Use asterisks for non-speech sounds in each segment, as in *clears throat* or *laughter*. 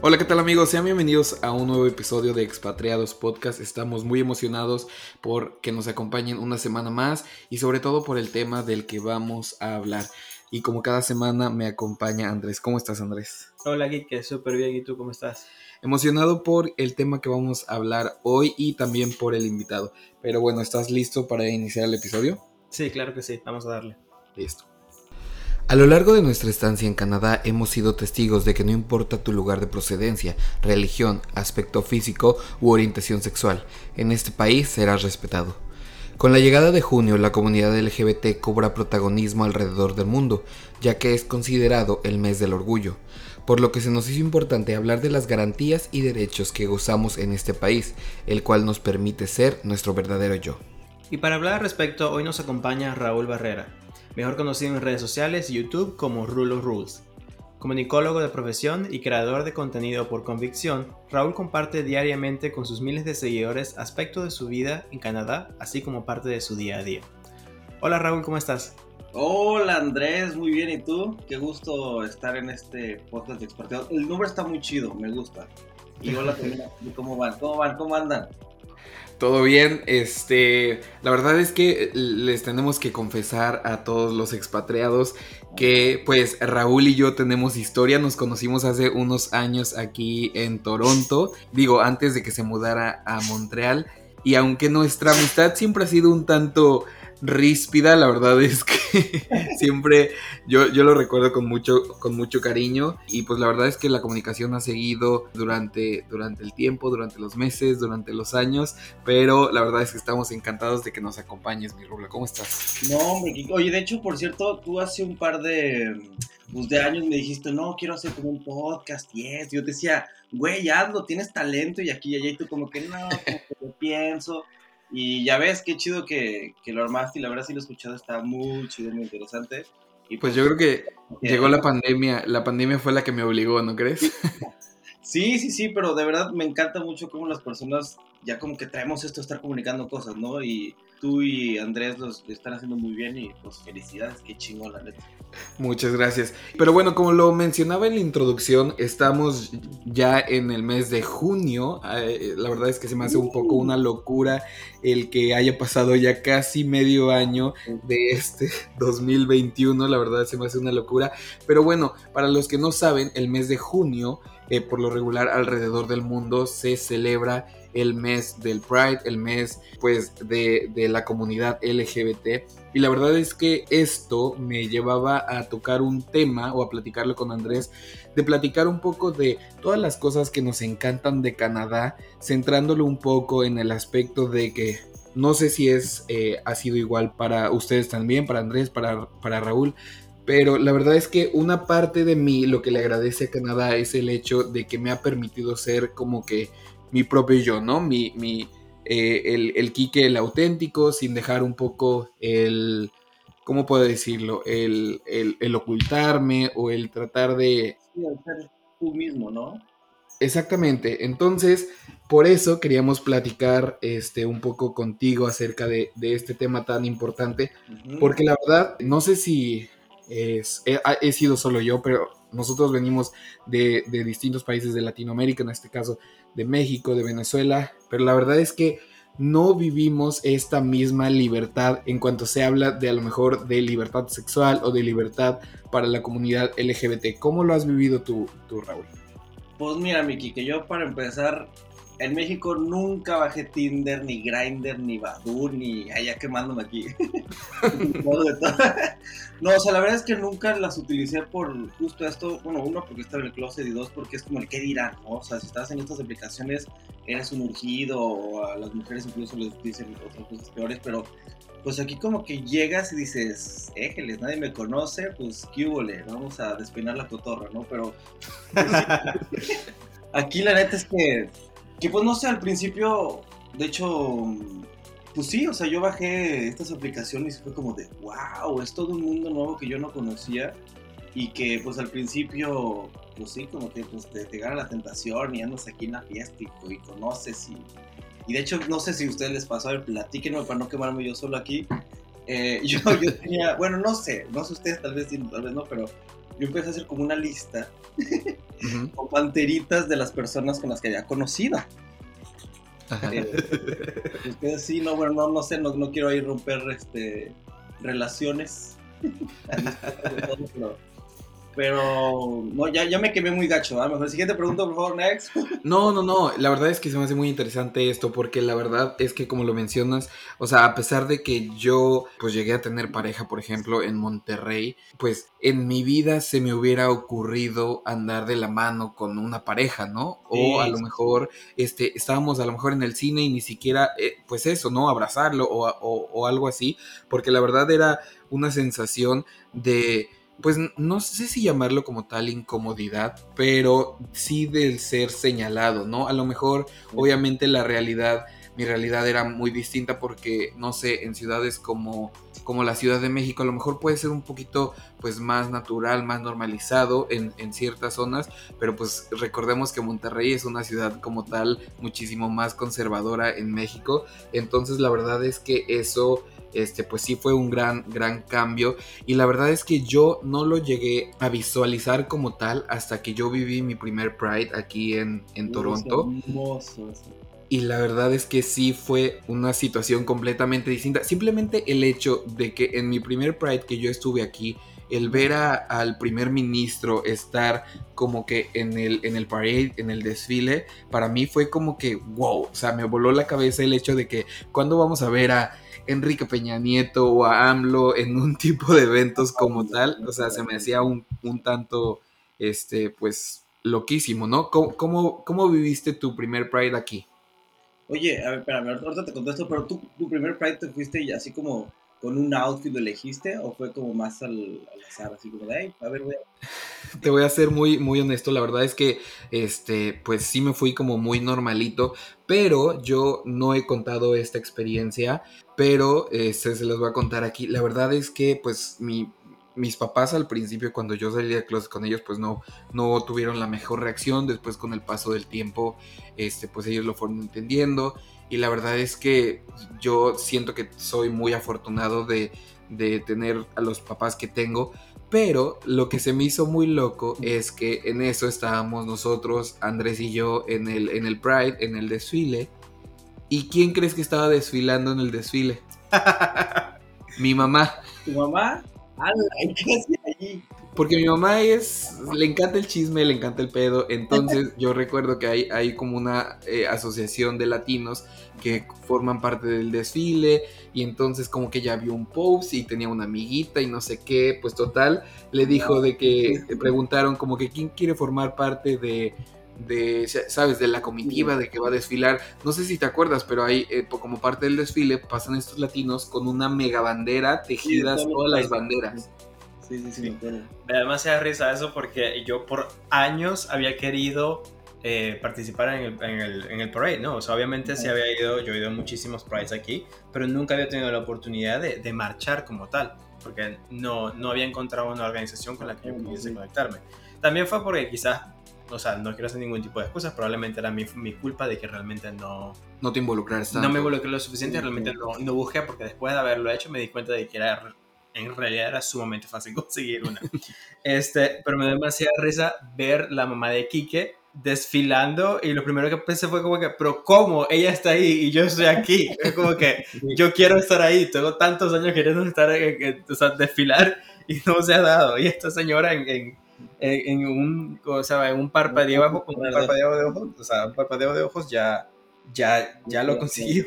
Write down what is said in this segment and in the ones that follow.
Hola, ¿qué tal amigos? Sean bienvenidos a un nuevo episodio de Expatriados Podcast. Estamos muy emocionados por que nos acompañen una semana más y sobre todo por el tema del que vamos a hablar. Y como cada semana me acompaña Andrés. ¿Cómo estás Andrés? Hola Kike, súper bien. ¿Y tú cómo estás? Emocionado por el tema que vamos a hablar hoy y también por el invitado. Pero bueno, ¿estás listo para iniciar el episodio? Sí, claro que sí. Vamos a darle. Listo. A lo largo de nuestra estancia en Canadá hemos sido testigos de que no importa tu lugar de procedencia, religión, aspecto físico u orientación sexual, en este país serás respetado. Con la llegada de junio, la comunidad LGBT cobra protagonismo alrededor del mundo, ya que es considerado el mes del orgullo, por lo que se nos hizo importante hablar de las garantías y derechos que gozamos en este país, el cual nos permite ser nuestro verdadero yo. Y para hablar al respecto, hoy nos acompaña Raúl Barrera, mejor conocido en redes sociales y YouTube como Rulo Rules. Comunicólogo de profesión y creador de contenido por convicción, Raúl comparte diariamente con sus miles de seguidores aspectos de su vida en Canadá, así como parte de su día a día. Hola Raúl, ¿cómo estás? Hola Andrés, muy bien, ¿y tú? Qué gusto estar en este podcast de Experteo. El nombre está muy chido, me gusta. Y hola *laughs* ¿cómo van? ¿Cómo van? ¿Cómo andan? Todo bien, este, la verdad es que les tenemos que confesar a todos los expatriados que pues Raúl y yo tenemos historia, nos conocimos hace unos años aquí en Toronto, digo, antes de que se mudara a Montreal, y aunque nuestra amistad siempre ha sido un tanto ríspida, la verdad es que *laughs* siempre yo, yo lo recuerdo con mucho, con mucho cariño y pues la verdad es que la comunicación ha seguido durante, durante el tiempo, durante los meses, durante los años, pero la verdad es que estamos encantados de que nos acompañes, mi Rubla. ¿Cómo estás? No, oye, de hecho, por cierto, tú hace un par de, pues, de años me dijiste, no, quiero hacer como un podcast y yo te decía, güey, hazlo, tienes talento y aquí y allá y tú como que no, como que yo pienso. Y ya ves, qué chido que, que lo armaste y la verdad sí lo he escuchado, está muy chido, muy interesante. Y pues, yo creo que llegó la pandemia, la pandemia fue la que me obligó, ¿no crees? *laughs* Sí, sí, sí, pero de verdad me encanta mucho cómo las personas ya como que traemos esto de estar comunicando cosas, ¿no? Y tú y Andrés los están haciendo muy bien y pues felicidades, qué chingón la neta. Muchas gracias. Pero bueno, como lo mencionaba en la introducción, estamos ya en el mes de junio. Eh, la verdad es que se me hace un poco una locura el que haya pasado ya casi medio año de este *laughs* 2021. La verdad se me hace una locura. Pero bueno, para los que no saben, el mes de junio, eh, por lo regular alrededor del mundo, se celebra el mes del Pride, el mes pues de, de, la comunidad LGBT. Y la verdad es que esto me llevaba a tocar un tema o a platicarlo con Andrés, de platicar un poco de todas las cosas que nos encantan de Canadá, centrándolo un poco en el aspecto de que no sé si es, eh, ha sido igual para ustedes también, para Andrés, para, para Raúl, pero la verdad es que una parte de mí lo que le agradece a Canadá es el hecho de que me ha permitido ser como que mi propio yo, ¿no? Mi, mi, eh, el, el Quique, el auténtico, sin dejar un poco el, ¿cómo puedo decirlo? El, el, ocultarme o el tratar de... Sí, el ser tú mismo, ¿no? Exactamente, entonces por eso queríamos platicar este, un poco contigo acerca de, de este tema tan importante, porque la verdad, no sé si es, he, he, sido solo yo, pero nosotros venimos de, de distintos países de Latinoamérica, en este caso de México, de Venezuela, pero la verdad es que no vivimos esta misma libertad en cuanto se habla de a lo mejor de libertad sexual o de libertad para la comunidad LGBT. ¿Cómo lo has vivido tú, tú Raúl? Pues mira, Miki, que yo para empezar en México nunca bajé Tinder, ni Grindr, ni Badoo, ni allá quemándome aquí. *laughs* no, o sea, la verdad es que nunca las utilicé por justo esto. Bueno, uno, porque estaba en el closet, y dos, porque es como el qué dirán, ¿no? O sea, si estás en estas aplicaciones, eres un urgido, o a las mujeres incluso les dicen otras cosas peores, pero pues aquí como que llegas y dices, éjeles, nadie me conoce, pues qué vamos a despeinar la cotorra, ¿no? Pero *laughs* aquí la neta es que que pues no sé, al principio, de hecho, pues sí, o sea, yo bajé estas aplicaciones y fue como de, wow, es todo un mundo nuevo que yo no conocía y que pues al principio, pues sí, como que pues, te, te gana la tentación y andas aquí en la fiesta y, conoces y, y de hecho no sé si a ustedes les pasó, a ver, platíquenme para no quemarme yo solo aquí. Eh, *laughs* yo, yo tenía, bueno, no sé, no sé ustedes, tal vez tal vez no, pero yo empecé a hacer como una lista con panteritas de las personas con las que había conocido. Eh, sí, no, bueno, no, no sé, no, no quiero ahí romper este, relaciones. *laughs* Pero no, ya, ya me quemé muy gacho. ¿ah? Mejor siguiente pregunta, por favor, next. *laughs* No, no, no. La verdad es que se me hace muy interesante esto porque la verdad es que como lo mencionas, o sea, a pesar de que yo pues llegué a tener pareja, por ejemplo, en Monterrey, pues en mi vida se me hubiera ocurrido andar de la mano con una pareja, ¿no? O a lo mejor este, estábamos a lo mejor en el cine y ni siquiera, eh, pues eso, ¿no? Abrazarlo o, o algo así, porque la verdad era una sensación de pues no sé si llamarlo como tal incomodidad, pero sí del ser señalado, ¿no? A lo mejor, obviamente la realidad, mi realidad era muy distinta porque, no sé, en ciudades como, como la Ciudad de México, a lo mejor puede ser un poquito, pues, más natural, más normalizado en, en ciertas zonas, pero pues recordemos que Monterrey es una ciudad como tal muchísimo más conservadora en México, entonces la verdad es que eso este, pues sí fue un gran, gran cambio. Y la verdad es que yo no lo llegué a visualizar como tal hasta que yo viví mi primer Pride aquí en, en Toronto. Y la verdad es que sí fue una situación completamente distinta. Simplemente el hecho de que en mi primer Pride que yo estuve aquí, el ver al primer ministro estar como que en el, en el parade, en el desfile, para mí fue como que wow, o sea, me voló la cabeza el hecho de que cuando vamos a ver a Enrique Peña Nieto o a AMLO en un tipo de eventos como tal, o sea, se me hacía un, tanto, este, pues, loquísimo, ¿no? ¿Cómo, cómo, viviste tu primer Pride aquí? Oye, a ver, espérame, ahorita te contesto, pero tú, tu primer Pride te fuiste y así como con un outfit lo elegiste o fue como más al, azar, así como de, a ver, voy a... *laughs* Te voy a ser muy, muy honesto, la verdad es que, este, pues sí me fui como muy normalito, pero yo no he contado esta experiencia, pero este, se les voy a contar aquí. La verdad es que, pues, mi, mis papás al principio cuando yo salí de clase con ellos pues no, no tuvieron la mejor reacción, después con el paso del tiempo este, pues ellos lo fueron entendiendo y la verdad es que yo siento que soy muy afortunado de, tener a los papás que tengo. Pero lo que se me hizo muy loco es que en eso estábamos nosotros, Andrés y yo, en el, en el Pride, en el desfile. ¿Y quién crees que estaba desfilando en el desfile? *laughs* Mi mamá. ¿Tu mamá? *laughs* ¿qué hacía allí? Porque mi mamá es, le encanta el chisme, le encanta el pedo, entonces *laughs* yo recuerdo que hay, hay como una eh, asociación de latinos que forman parte del desfile y entonces como que ya vio un post y tenía una amiguita y no sé qué, pues total, le dijo de que preguntaron como que quién quiere formar parte de, de, ¿sabes? De la comitiva de que va a desfilar. No sé si te acuerdas, pero ahí, eh, como parte del desfile, pasan estos latinos con una mega bandera tejidas, todas las banderas. Sí, sí, sí. Además se da risa eso porque yo por años había querido eh, participar en el, en, el, en el, parade, ¿no? O sea, obviamente sí había ido, yo he ido a muchísimos parades aquí, pero nunca había tenido la oportunidad de, de, marchar como tal, porque no, no había encontrado una organización con la que yo pudiese conectarme. También fue porque quizás, o sea, no quiero hacer ningún tipo de excusas, probablemente era mi, mi culpa de que realmente no... No te involucraste. No me involucré lo suficiente, realmente no, no busqué, porque después de haberlo hecho me di cuenta de que era en realidad era sumamente fácil *laughs* conseguir una. Este, pero me da demasiada risa ver la mamá de Quique desfilando y lo primero que pensé fue como que, pero ¿cómo? Ella está ahí y yo estoy aquí. Es como que yo quiero estar ahí, tengo tantos años queriendo estar, o sea, desfilar y no se ha dado. Y esta señora en, en un, o sea, en un parpadeo, un parpadeo de ojos, o sea, un parpadeo de ojos ya, ya, ya lo consiguió.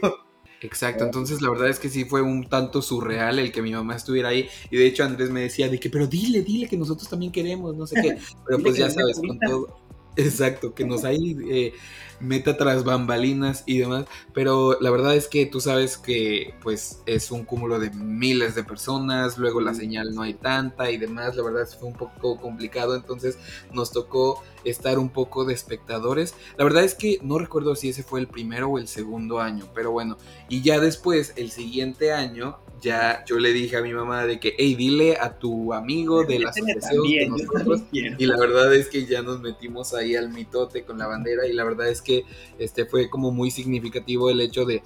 Exacto, entonces la verdad es que sí fue un tanto surreal el que mi mamá estuviera ahí y de hecho Andrés me decía de que, pero dile, dile que nosotros también queremos, no sé qué, *laughs* pero pues ya sabes, con todo, exacto, que nos hay eh, meta tras bambalinas y demás, pero la verdad es que tú sabes que pues es un cúmulo de miles de personas, luego la señal no hay tanta y demás, la verdad es que fue un poco complicado, entonces nos tocó estar un poco de espectadores. La verdad es que no recuerdo si ese fue el primero o el segundo año, pero bueno, y ya después, el siguiente año, ya yo le dije a mi mamá de que, hey, dile a tu amigo de la asociación de nosotros. Y la verdad es que ya nos metimos ahí al mitote con la bandera y la verdad es que este fue como muy significativo el hecho de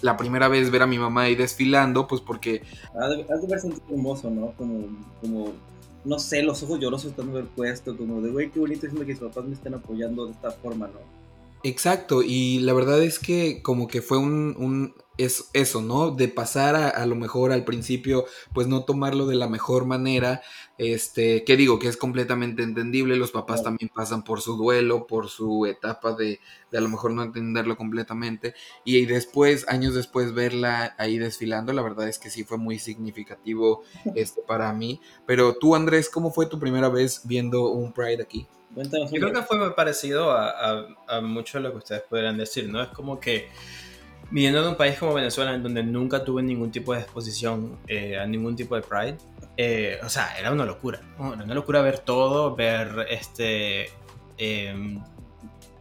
la primera vez ver a mi mamá ahí desfilando, pues porque... Has de, ver hermoso, ¿no? Como, como, no sé, los ojos llorosos están haber puesto, como de, güey, qué bonito es que mis papás me estén apoyando de esta forma, ¿no? Exacto, y la verdad es que como que fue un, un es eso, ¿no? De pasar a, a, lo mejor al principio, pues no tomarlo de la mejor manera, este, que digo que es completamente entendible, los papás también pasan por su duelo, por su etapa de, de a lo mejor no entenderlo completamente, y después, años después, verla ahí desfilando, la verdad es que sí fue muy significativo *laughs* este, para mí, pero tú Andrés, ¿cómo fue tu primera vez viendo un Pride aquí? Cuéntanos, Yo creo que fue muy parecido a, a, a mucho de lo que ustedes podrían decir, ¿no? Es como que viniendo de un país como Venezuela, en donde nunca tuve ningún tipo de exposición eh, a ningún tipo de Pride, eh, o sea, era una locura. Era una locura ver todo, ver este, eh,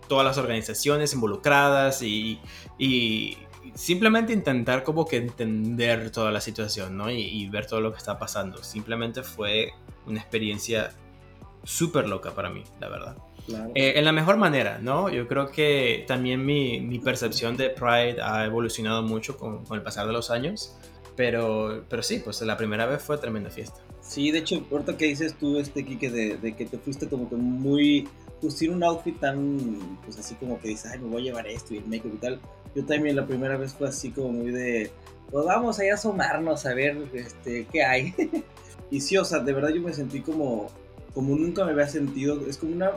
todas las organizaciones involucradas y, y, simplemente intentar como que entender toda la situación, ¿no? Y, y ver todo lo que está pasando. Simplemente fue una experiencia súper loca para mí, la verdad. Claro. Eh, en la mejor manera, ¿no? Yo creo que también mi, mi percepción de Pride ha evolucionado mucho con, con, el pasar de los años, pero, pero sí, pues la primera vez fue tremenda fiesta. Sí, de hecho, ahorita que dices tú, este Kike, de, de que te fuiste como que muy, pues un outfit tan, pues así como que dices, ay, me voy a llevar esto y el make-up y tal. Yo también la primera vez fue así como muy de, pues vamos a ir a asomarnos a ver, este, qué hay. *laughs* y sí, o sea, de verdad yo me sentí como, como nunca me había sentido, es como una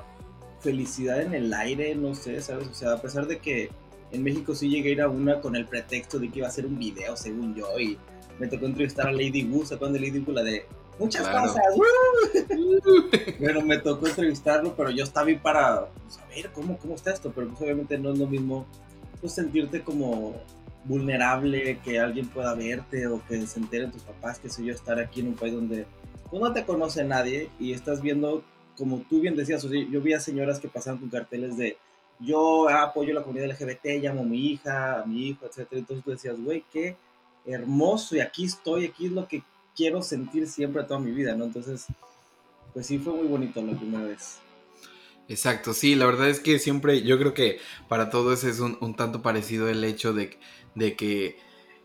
felicidad en el aire, no sé, ¿sabes? O sea, a pesar de que en México sí llegué a ir a una con el pretexto de que iba a hacer un video, según yo, y me tocó entrevistar a Lady Wu, ¿se acuerdan de Lady Wu? La de muchas Claro. cosas, *laughs* bueno, me tocó entrevistarlo, pero yo estaba ahí para pues, saber cómo, cómo está esto, pero pues obviamente no es lo mismo pues, sentirte como vulnerable, que alguien pueda verte o que se enteren tus papás, que sé yo, estar aquí en un país donde pues, no te conoce nadie y estás viendo, como tú bien decías, o sea, yo vi a señoras que pasaban con carteles de yo apoyo la comunidad LGBT, llamo a mi hija, a mi hijo, etcétera. Entonces tú decías, güey, qué hermoso y aquí estoy, aquí es lo que quiero sentir siempre toda mi vida, ¿no? Entonces, pues sí fue muy bonito la primera vez. Exacto, sí, la verdad es que siempre, yo creo que para todos es un, un tanto parecido el hecho de, de que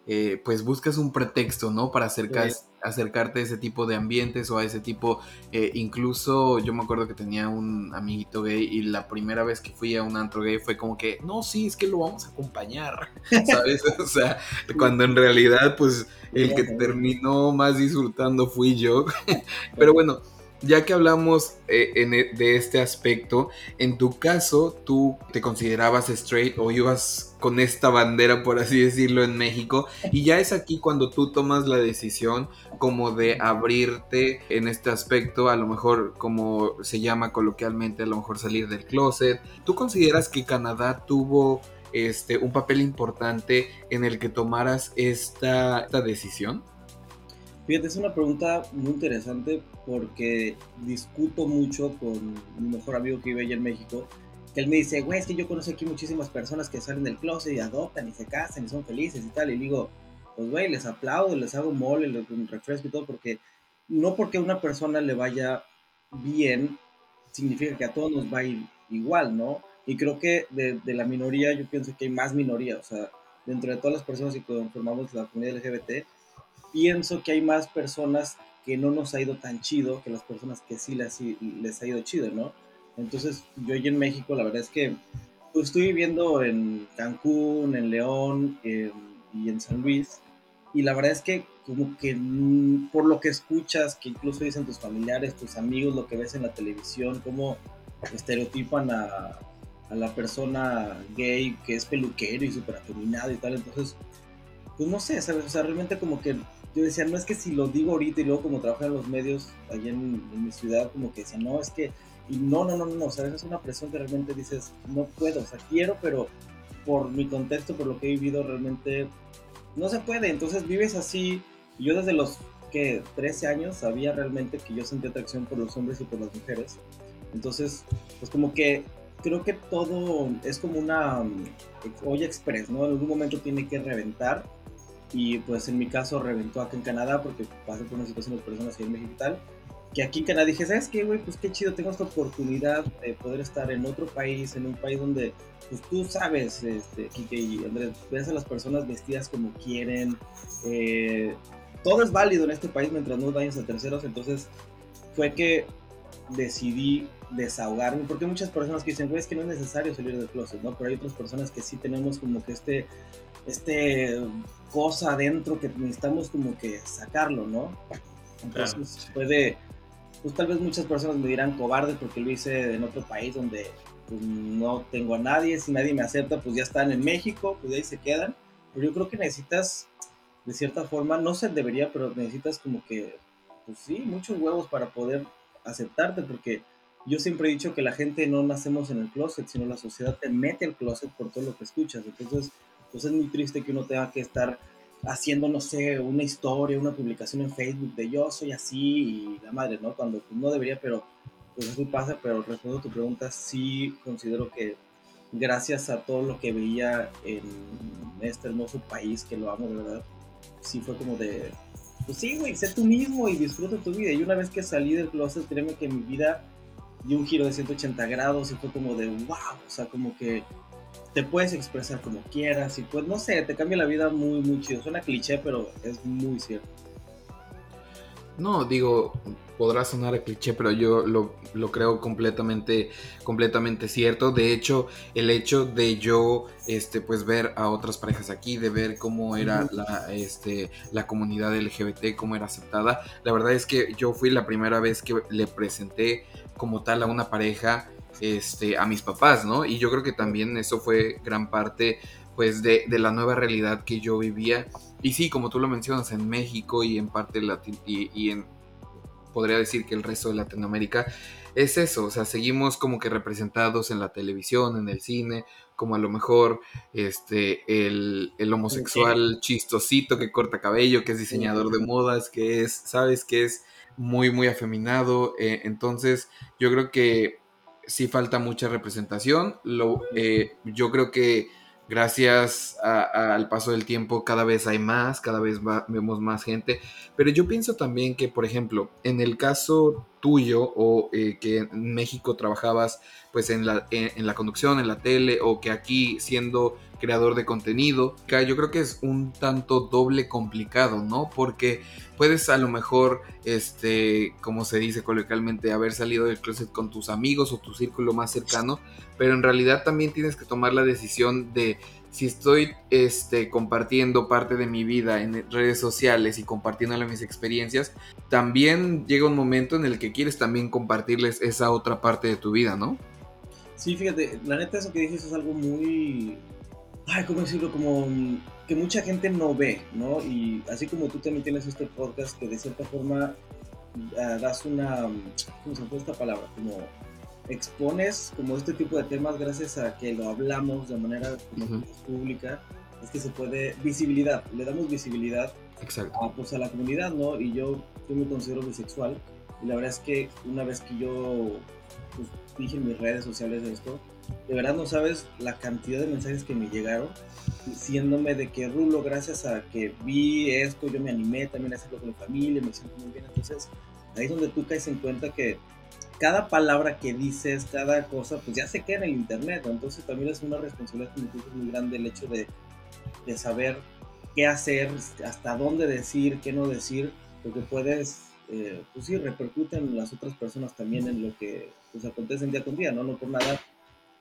eh, pues buscas un pretexto, ¿no? Para acercar, sí. Acercarte a ese tipo de ambientes o a ese tipo, eh, incluso yo me acuerdo que tenía un amiguito gay y la primera vez que fui a un antro gay fue como que, no, sí, es que lo vamos a acompañar, *laughs* ¿sabes? *laughs* o sea, cuando en realidad pues el que terminó más disfrutando fui yo, *laughs* pero bueno ya que hablamos eh, en, de este aspecto, en tu caso, tú te considerabas straight o ibas con esta bandera, por así decirlo, en México, y ya es aquí cuando tú tomas la decisión como de abrirte en este aspecto, a lo mejor como se llama coloquialmente, a lo mejor salir del closet. ¿Tú consideras que Canadá tuvo este, un papel importante en el que tomaras esta, esta decisión? Fíjate, es una pregunta muy interesante porque discuto mucho con mi mejor amigo que vive allá en México, que él me dice, güey, es que yo conozco aquí muchísimas personas que salen del closet y adoptan y se casan y son felices y tal, y digo, pues güey, les aplaudo, les hago mole, les refresco y todo, porque no porque a una persona le vaya bien, significa que a todos nos va a ir igual, ¿no? Y creo que de, de la minoría, yo pienso que hay más minoría, o sea, dentro de todas las personas que conformamos la comunidad LGBT, pienso que hay más personas que no nos ha ido tan chido que las personas que sí les, les ha ido chido, ¿no? Entonces, yo allí en México, la verdad es que pues, estoy viviendo en Cancún, en León eh, y en San Luis. y la verdad es que como que mm, por lo que escuchas, que incluso dicen tus familiares, tus amigos, lo que ves en la televisión, cómo estereotipan a, a la persona gay que es peluquero y súper afeminado y tal, entonces, pues no sé, ¿sabes? O sea, realmente como que yo decía, no es que si lo digo ahorita y luego como trabajo en los medios allá en, en mi ciudad, como que decía, no, es que, y no, no, no, no, o sea, es una presión que realmente dices, no puedo, o sea, quiero, pero por mi contexto, por lo que he vivido, realmente no se puede. Entonces vives así. Yo desde los que 13 años sabía realmente que yo sentía atracción por los hombres y por las mujeres. Entonces, pues como que creo que todo es como una um, olla express, ¿no? En algún momento tiene que reventar. Y pues en mi caso reventó acá en Canadá porque pasé por una situación de personas aquí en México y tal que aquí en Canadá dije, ¿sabes qué, güey? Pues qué chido, tengo esta oportunidad de poder estar en otro país, en un país donde, pues tú sabes, este, Kike y Andrés, ves a las personas vestidas como quieren, eh, todo es válido en este país mientras no dañes a terceros, entonces fue que decidí desahogarme, porque muchas personas que dicen, güey, es que no es necesario salir del closet, ¿no? Pero hay otras personas que sí tenemos como que este, este cosa adentro que necesitamos como que sacarlo, ¿no? Entonces puede pues tal vez muchas personas me dirán cobarde porque lo hice en otro país donde pues, no tengo a nadie, si nadie me acepta, pues ya están en México, pues ahí se quedan. Pero yo creo que necesitas, de cierta forma, no se debería, pero necesitas como que, pues sí, muchos huevos para poder aceptarte, porque yo siempre he dicho que la gente no nacemos en el closet, sino la sociedad te mete al closet por todo lo que escuchas. Entonces, pues es muy triste que uno tenga que estar haciendo, no sé, una historia, una publicación en Facebook de yo soy así y la madre, ¿no? Cuando pues, no debería, pero pues así pasa, pero respondo a tu pregunta, sí considero que gracias a todo lo que veía en este hermoso país, que lo amo de verdad, sí fue como de, pues sí, güey, sé tú mismo y disfruta tu vida. Y una vez que salí del closet, créeme que mi vida dio un giro de 180 grados y fue como de, wow, o sea, como que te puedes expresar como quieras y pues no sé, te cambia la vida muy, muy chido. Suena cliché, pero es muy cierto. No, digo, podrá sonar a cliché, pero yo lo, creo completamente, completamente cierto. De hecho, el hecho de yo, este, pues ver a otras parejas aquí, de ver cómo era la, este, la comunidad LGBT, cómo era aceptada, la verdad es que yo fui la primera vez que le presenté como tal a una pareja este, a mis papás, ¿no? Y yo creo que también eso fue gran parte pues de, la nueva realidad que yo vivía. Y sí, como tú lo mencionas, en México y en parte Latin y, y en, podría decir que el resto de Latinoamérica, es eso, o sea, seguimos como que representados en la televisión, en el cine, como a lo mejor este, el, homosexual chistosito que corta cabello, que es diseñador de modas, que es, sabes, que es muy, muy afeminado. Eh, entonces, yo creo que sí falta mucha representación. Lo, eh, yo creo que gracias al paso del tiempo cada vez hay más, cada vez vemos más gente. Pero yo pienso también que, por ejemplo, en el caso tuyo o eh, que en México trabajabas pues en la, en, la conducción, en la tele o que aquí siendo creador de contenido, yo creo que es un tanto doble complicado, ¿no? Porque puedes a lo mejor, este, como se dice coloquialmente, haber salido del closet con tus amigos o tu círculo más cercano, pero en realidad también tienes que tomar la decisión de si estoy este, compartiendo parte de mi vida en redes sociales y compartiéndole mis experiencias, también llega un momento en el que quieres también compartirles esa otra parte de tu vida, ¿no? Sí, fíjate, la neta eso que dijiste es algo muy... Ay, ¿cómo decirlo? Como que mucha gente no ve, ¿no? Y así como tú también tienes este podcast que de cierta forma ah, das una... ¿Cómo se llama esta palabra? Como expones como este tipo de temas gracias a que lo hablamos de manera pública, es que se puede, visibilidad, le damos visibilidad A, pues, a la comunidad, ¿no? Y yo, yo me considero bisexual y la verdad es que una vez que yo dije en mis redes sociales esto, de verdad no sabes la cantidad de mensajes que me llegaron diciéndome de que Rulo, gracias a que vi esto, yo me animé también a hacerlo con mi familia, me siento muy bien. Entonces, ahí es donde tú caes en cuenta que cada palabra que dices, cada cosa, pues ya se queda en el internet. Entonces también es una responsabilidad muy grande el hecho de, de saber qué hacer, hasta dónde decir, qué no decir, porque puedes, eh, pues sí, repercuten las otras personas también en lo que pues, acontece día con día, ¿no? No por nada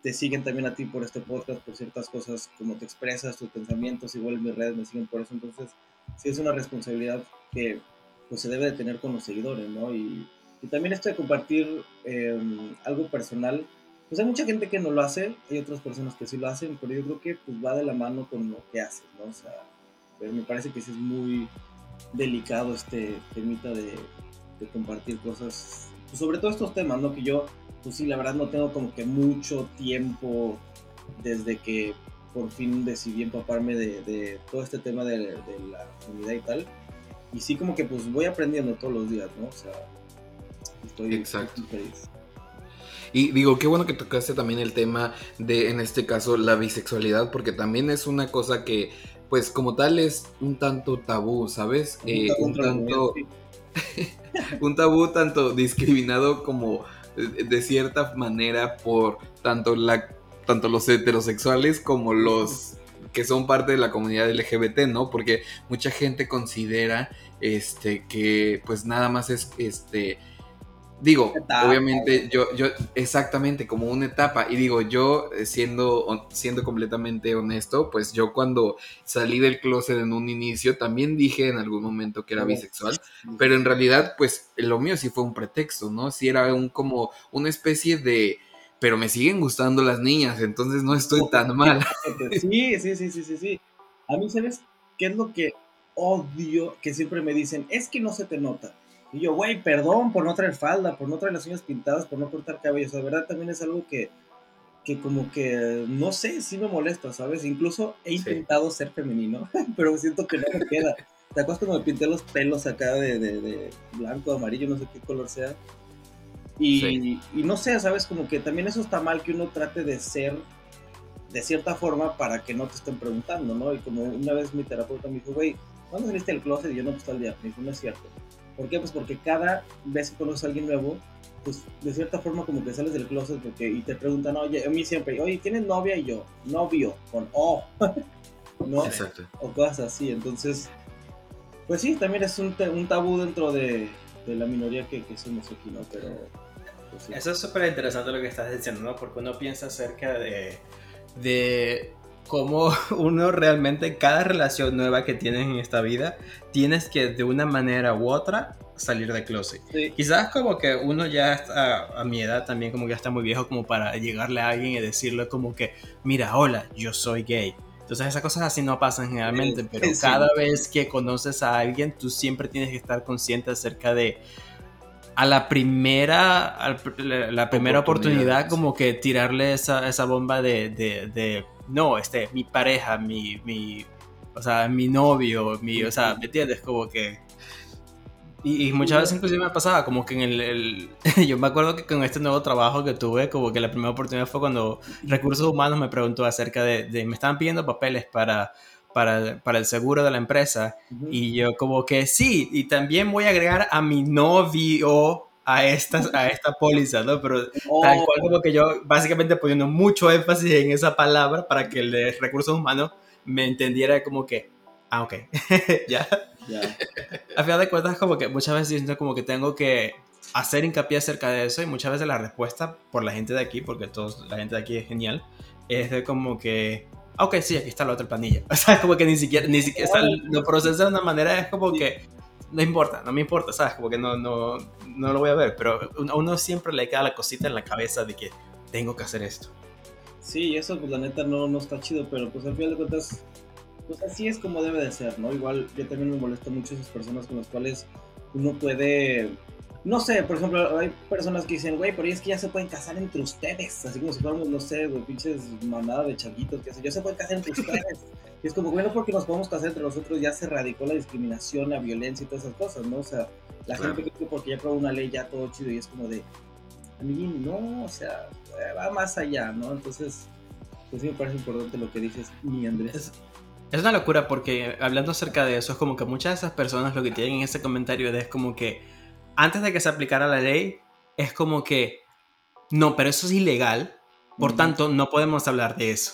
te siguen también a ti por este podcast, por ciertas cosas, como te expresas, tus pensamientos, igual en mis redes me siguen por eso. Entonces, sí es una responsabilidad que pues, se debe de tener con los seguidores, ¿no? Y, y también esto de compartir eh, algo personal, pues hay mucha gente que no lo hace, hay otras personas que sí lo hacen, pero yo creo que pues va de la mano con lo que haces, ¿no? O sea, me parece que sí es muy delicado este temita de, de compartir cosas, pues sobre todo estos temas, ¿no? Que yo, pues sí, la verdad no tengo como que mucho tiempo desde que por fin decidí empaparme de, de todo este tema de, de, la comunidad y tal. Y sí como que pues voy aprendiendo todos los días, ¿no? O sea, estoy, Exacto. feliz. Y digo, qué bueno que tocaste también el tema de, en este caso, la bisexualidad, porque también es una cosa que, pues como tal, es un tanto tabú, ¿sabes? Un Eh, tanto un tanto, sí. *laughs* un tabú tanto discriminado como eh, de cierta manera por tanto la tanto los heterosexuales como los que son parte de la comunidad LGBT, ¿no? Porque mucha gente considera este que pues nada más es este digo, Etapa. obviamente yo yo exactamente como una etapa y digo, yo eh, siendo siendo completamente honesto, pues yo cuando salí del closet en un inicio también dije en algún momento que era bisexual, pero en realidad, pues lo mío sí fue un pretexto, ¿no? Sí era un como una especie de, pero me siguen gustando las niñas, entonces no estoy tan mal. *laughs* Sí, sí, sí, sí, sí, sí. A mí, ¿sabes qué es lo que odio? Que siempre me dicen, es que no se te nota. Y yo, güey, perdón por no traer falda, por no traer las uñas pintadas, por no cortar cabello. O sea, de verdad también es algo que, que como que, no sé, sí me molesta, ¿sabes? Incluso he Sí. intentado ser femenino, *laughs* pero siento que no me queda. ¿Te acuerdas cuando me pinté los pelos acá de, de- de blanco, amarillo, no sé qué color sea? Y, Sí. y no sé, ¿sabes? Como que también eso está mal que uno trate de ser de cierta forma para que no te estén preguntando, ¿no? Y como una vez mi terapeuta me dijo, güey, ¿cuándo saliste del closet? Y yo no, pues tal día. Me dijo, no es cierto. ¿Por qué? Pues porque cada vez que conoces a alguien nuevo, pues de cierta forma como que sales del closet porque, y te preguntan, oye, a mí siempre, oye, ¿tienes novia? Y yo, novio, con O, *laughs* ¿no? Exacto. O cosas así. Entonces, pues sí, también es un, un tabú dentro de, de la minoría que, que somos aquí, ¿no? Pero, pues sí. Eso es súper interesante lo que estás diciendo, ¿no? Porque uno piensa acerca de, de cómo *laughs* uno realmente, cada relación nueva que tienes en esta vida, tienes que de una manera u otra salir de closet. Sí. Quizás como que uno ya está, a mi edad también como que ya está muy viejo como para llegarle a alguien y decirle como que, mira, hola, yo soy gay. Entonces esas cosas así no pasan generalmente, Sí, pero sí. cada vez que conoces a alguien, tú siempre tienes que estar consciente acerca de a la primera, pr- la, la primera Oportunidad, oportunidad, como que tirarle esa, esa bomba de, de, de, no, este, mi pareja, mi, mi, o sea, mi novio, mi, o sea, ¿me entiendes? Como que... Y, y muchas veces inclusive me pasaba como que en el, el- *laughs* yo me acuerdo que con este nuevo trabajo que tuve, como que la primera oportunidad fue cuando Recursos Humanos me preguntó acerca de, de me estaban pidiendo papeles para, para, para el seguro de la empresa y yo como que sí, y también voy a agregar a mi novio a esta, a esta póliza, ¿no? Pero Oh, tal cual como que yo básicamente poniendo mucho énfasis en esa palabra para que el de recursos humanos me entendiera como que, ah, ok, *laughs* ya. A final de cuentas como que muchas veces siento como que tengo que hacer hincapié acerca de eso y muchas veces la respuesta por la gente de aquí, porque todos, la gente de aquí es genial, es de como que, ah, ok, sí, aquí está la otra planilla. *laughs* O sea, como que ni siquiera, ni siquiera, o sea, lo procesa de una manera, es como que, no importa, no me importa, ¿sabes? Como que no, no, no lo voy a ver, pero a uno siempre le queda la cosita en la cabeza de que tengo que hacer esto. Sí, eso pues la neta no, no está chido, pero pues al final de cuentas, pues así es como debe de ser, ¿no? Igual yo también me molesta mucho esas personas con las cuales uno puede, no sé, por ejemplo, hay personas que dicen, güey, pero es que ya se pueden casar entre ustedes, así como si fuéramos, no sé, güey, pinches manada de changuitos, que sé yo, se pueden casar entre ustedes. *laughs* Y es como, bueno, porque nos podemos casar entre nosotros ya se radicó la discriminación, la violencia y todas esas cosas, ¿no? O sea, la Claro. gente cree que porque ya aprobó una ley ya todo chido y es como de, amiguín, no, o sea, va más allá, ¿no? Entonces, pues sí me parece importante lo que dices, mi Andrés. Es, es una locura porque hablando acerca de eso, es como que muchas de esas personas lo que tienen en ese comentario es como que antes de que se aplicara la ley, es como que no, pero eso es ilegal, por Ujú. tanto no podemos hablar de eso.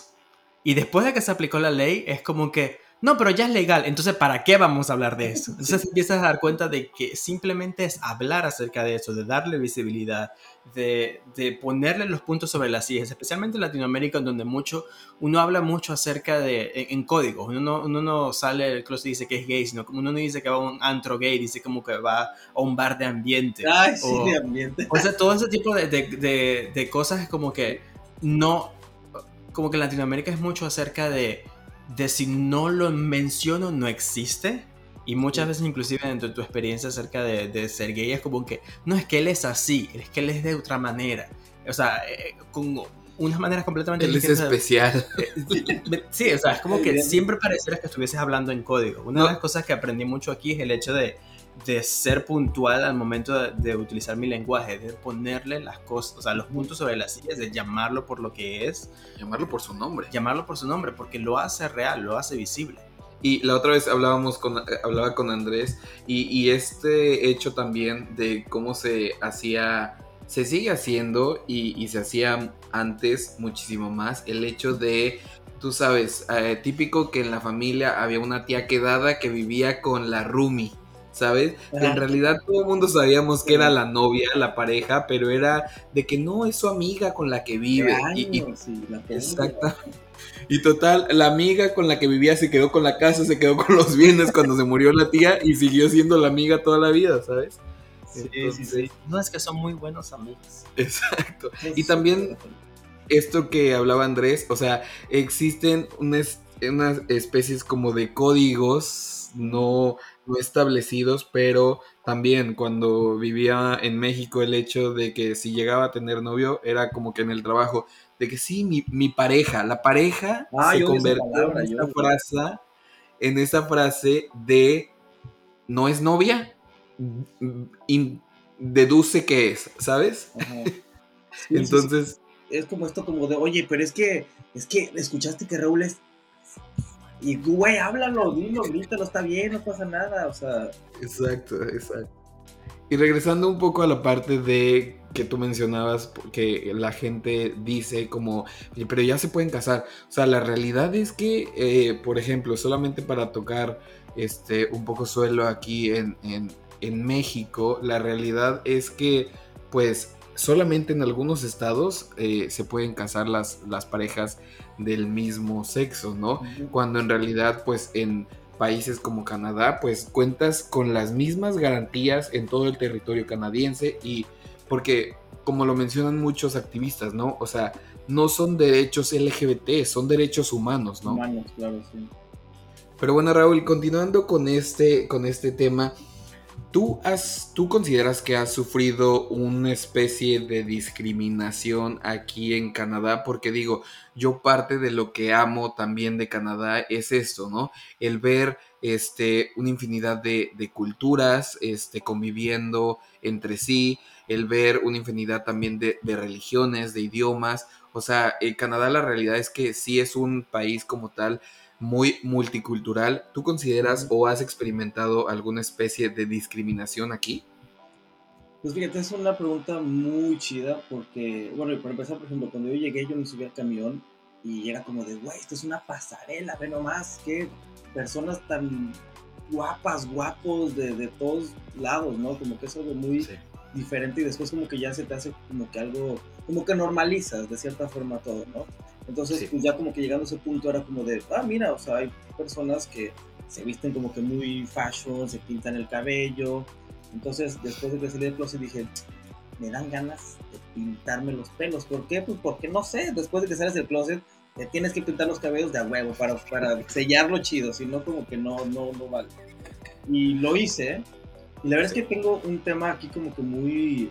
Y después de que se aplicó la ley, es como que no, pero ya es legal, entonces ¿para qué vamos a hablar de eso? Entonces empiezas a dar cuenta de que simplemente es hablar acerca de eso, de darle visibilidad, de, de ponerle los puntos sobre las sillas, especialmente en Latinoamérica, donde mucho, uno habla mucho acerca de, en, códigos, uno no, uno no sale del closet y dice que es gay, sino como uno no dice que va a un antro gay, dice como que va a un bar de ambiente. Ay, sí, de ambiente. O sea, todo ese tipo de, de, de cosas es como que no, como que en Latinoamérica es mucho acerca de de si no lo menciono no existe. Y muchas veces inclusive dentro de tu experiencia acerca de, ser gay es como que no es que él es así, es que él es de otra manera. O sea, eh, con unas maneras completamente Él es especial. *laughs* Sí, o sea, es como que siempre pareciera que estuvieses hablando en código. Una de las cosas que aprendí mucho aquí es el hecho de de ser puntual al momento de, utilizar mi lenguaje, de ponerle las cosas, o sea, los puntos sobre las sillas, de llamarlo por lo que es. Llamarlo por su nombre. Llamarlo por su nombre, porque lo hace real, lo hace visible. Y la otra vez hablábamos con, hablaba con Andrés y, este hecho también de cómo se hacía, se sigue haciendo y, se hacía antes muchísimo más, el hecho de tú sabes, eh, típico que en la familia había una tía quedada que vivía con la Rumi. ¿Sabes? En realidad todo el mundo sabíamos que era la novia, la pareja, pero era de que no es su amiga con la que vive. y, exacto. Y total, la amiga con la que vivía se quedó con la casa, se quedó con los bienes cuando se murió la tía y siguió siendo la amiga toda la vida, ¿sabes? Sí, sí, sí. No es que son muy buenos amigos. Exacto. Y también esto que hablaba Andrés, o sea, existen unas, unas especies como de códigos no no establecidos, pero también cuando vivía en México el hecho de que si llegaba a tener novio era como que en el trabajo, de que sí, mi, pareja, la pareja ah, se convirtió en, esa frase, en esa frase de no es novia, deduce que es, ¿sabes? *laughs* Entonces... es como esto como de, oye, pero es que, es que escuchaste que Raúl es y güey, háblalo, dilo, grítalo, está bien, no pasa nada, o sea. Exacto, exacto. Y regresando un poco a la parte de que tú mencionabas, que la gente dice como, pero ya se pueden casar. O sea, la realidad es que, eh, por ejemplo, solamente para tocar este, un poco suelo aquí en, en, en México, la realidad es que, pues, solamente en algunos estados eh, se pueden casar las, las parejas del mismo sexo, ¿no? Cuando en realidad, pues en países como Canadá, pues cuentas con las mismas garantías en todo el territorio canadiense y porque, como lo mencionan muchos activistas, ¿no? O sea, no son derechos LGBT, son derechos humanos, ¿no? Humanos, claro, sí. Pero bueno, Raúl, continuando con este, con este tema, ¿Tú, has, ¿Tú consideras que has sufrido una especie de discriminación aquí en Canadá? Porque digo, yo parte de lo que amo también de Canadá es esto, ¿no? El ver este, una infinidad de, culturas este, conviviendo entre sí, el ver una infinidad también de, de religiones, de idiomas. O sea, en Canadá la realidad es que sí es un país como tal muy multicultural. ¿Tú consideras o has experimentado alguna especie de discriminación aquí? Pues fíjate, es una pregunta muy chida porque, bueno, para empezar, por ejemplo, cuando yo llegué yo me subí al camión y era como de, güey, esto es una pasarela, ve nomás, qué personas tan guapas, guapos de, de todos lados, ¿no? Como que es algo muy diferente y después como que ya se te hace como que algo, como que normalizas de cierta forma todo, ¿no? Entonces, pues ya como que llegando a ese punto era como de, ah, mira, o sea, hay personas que se visten como que muy fashion, se pintan el cabello. Entonces, después de que salí del closet dije, me dan ganas de pintarme los pelos. ¿Por qué? Pues porque no sé, después de que sales del closet, te tienes que pintar los cabellos de a huevo para, para sellarlo chido, si no como que no, no, no vale. Y lo hice. Y la verdad es que tengo un tema aquí como que muy...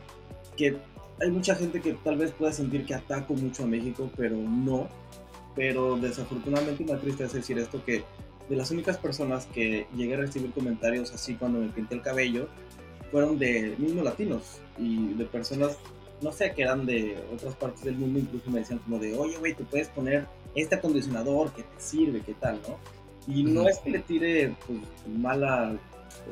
que hay mucha gente que tal vez pueda sentir que ataco mucho a México, pero no. Pero desafortunadamente me tristeza decir esto que de las únicas personas que llegué a recibir comentarios así cuando me pinté el cabello fueron de mismos latinos y de personas, no sé, que eran de otras partes del mundo, incluso me decían como de, oye, güey, tú puedes poner este acondicionador que te sirve, qué tal, ¿no? Y no es que le tire pues, mala,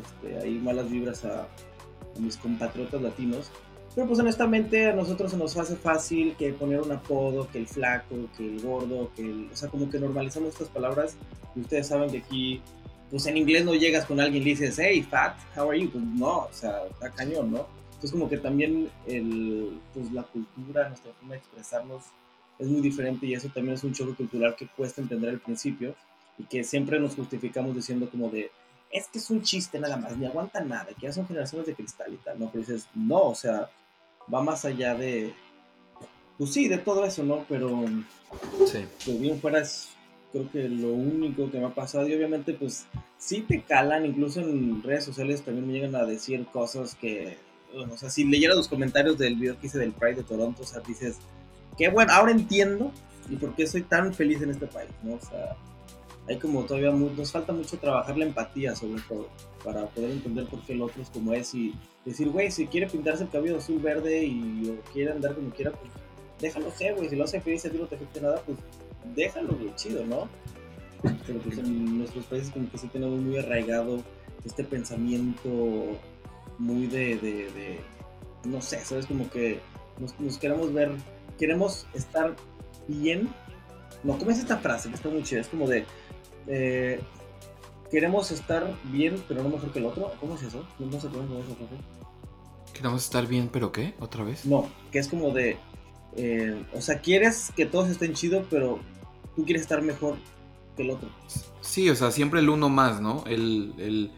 este, ahí malas vibras a, a mis compatriotas latinos, pero pues honestamente a nosotros se nos hace fácil que poner un apodo, que el flaco, que el gordo, que el, o sea, como que normalizamos estas palabras Y ustedes saben que aquí, pues en inglés no llegas con alguien y le dices, hey, fat, how are you? Pues no, o sea, está cañón, ¿no? Entonces como que también el, pues, la cultura, nuestra forma de expresarnos es muy diferente y eso también es un choque cultural que cuesta entender al principio y que siempre nos justificamos diciendo como de, es que es un chiste nada más, ni aguanta nada, que ya son generaciones de cristal y tal, ¿no? Pero dices, no, o sea, va más allá de, pues sí, de todo eso, ¿no? Pero, sí. pues bien fuera es, creo que lo único que me ha pasado y obviamente pues sí te calan, incluso en redes sociales también me llegan a decir cosas que, o sea, si leyera los comentarios del video que hice del Pride de Toronto, o sea, dices, qué bueno, ahora entiendo y por qué soy tan feliz en este país, ¿no? O sea, hay como todavía nos falta mucho trabajar la empatía sobre todo para poder entender por qué el otro es como es y decir, güey, si quiere pintarse el cabello azul verde y o quiere andar como quiera, pues déjalo ser, güey, si lo hace feliz y a ti no te afecta nada, pues déjalo, güey, chido, ¿no? *laughs* Pero pues en nuestros países como que sí tenemos muy arraigado este pensamiento muy de, de, no sé, ¿sabes? Como que nos, nos queremos ver, queremos estar bien. No, ¿cómo es esta frase? Que está muy chida, es como de eh, queremos estar bien, pero no mejor que el otro. ¿Cómo es eso? No, sé cómo es eso. Queremos estar bien, pero ¿qué? ¿Otra vez? No, que es como de. Eh, o sea, quieres que todos estén chidos, pero tú quieres estar mejor que el otro. Sí, o sea, siempre el uno más, ¿no? El. el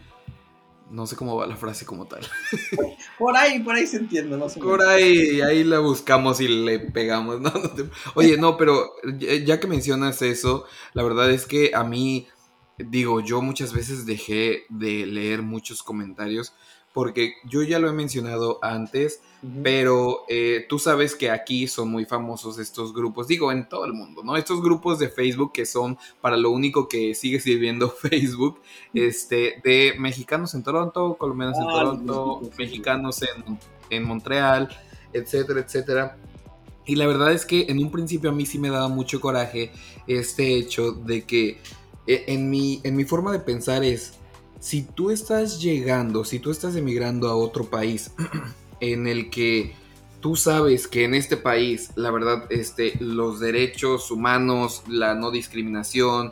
no sé cómo va la frase como tal. *laughs* Por ahí, por ahí se entiende, no sé. Por ahí, ahí la buscamos y le pegamos, ¿no? *laughs* Oye, no, pero ya que mencionas eso, la verdad es que a mí, digo, yo muchas veces dejé de leer muchos comentarios porque yo ya lo he mencionado antes, pero eh, tú sabes que aquí son muy famosos estos grupos, digo, en todo el mundo, ¿no? Estos grupos de Facebook que son para lo único que sigue sirviendo *laughs* Facebook, este, de mexicanos en Toronto, colombianos en ah, Toronto, mexicanos en, en Montreal, etcétera, etcétera. Y la verdad es que en un principio a mí sí me daba mucho coraje este hecho de que eh, en mi, en mi forma de pensar es, si tú estás llegando, si tú estás emigrando a otro país *clears throat* en el que tú sabes que en este país, la verdad, este, los derechos humanos, la no discriminación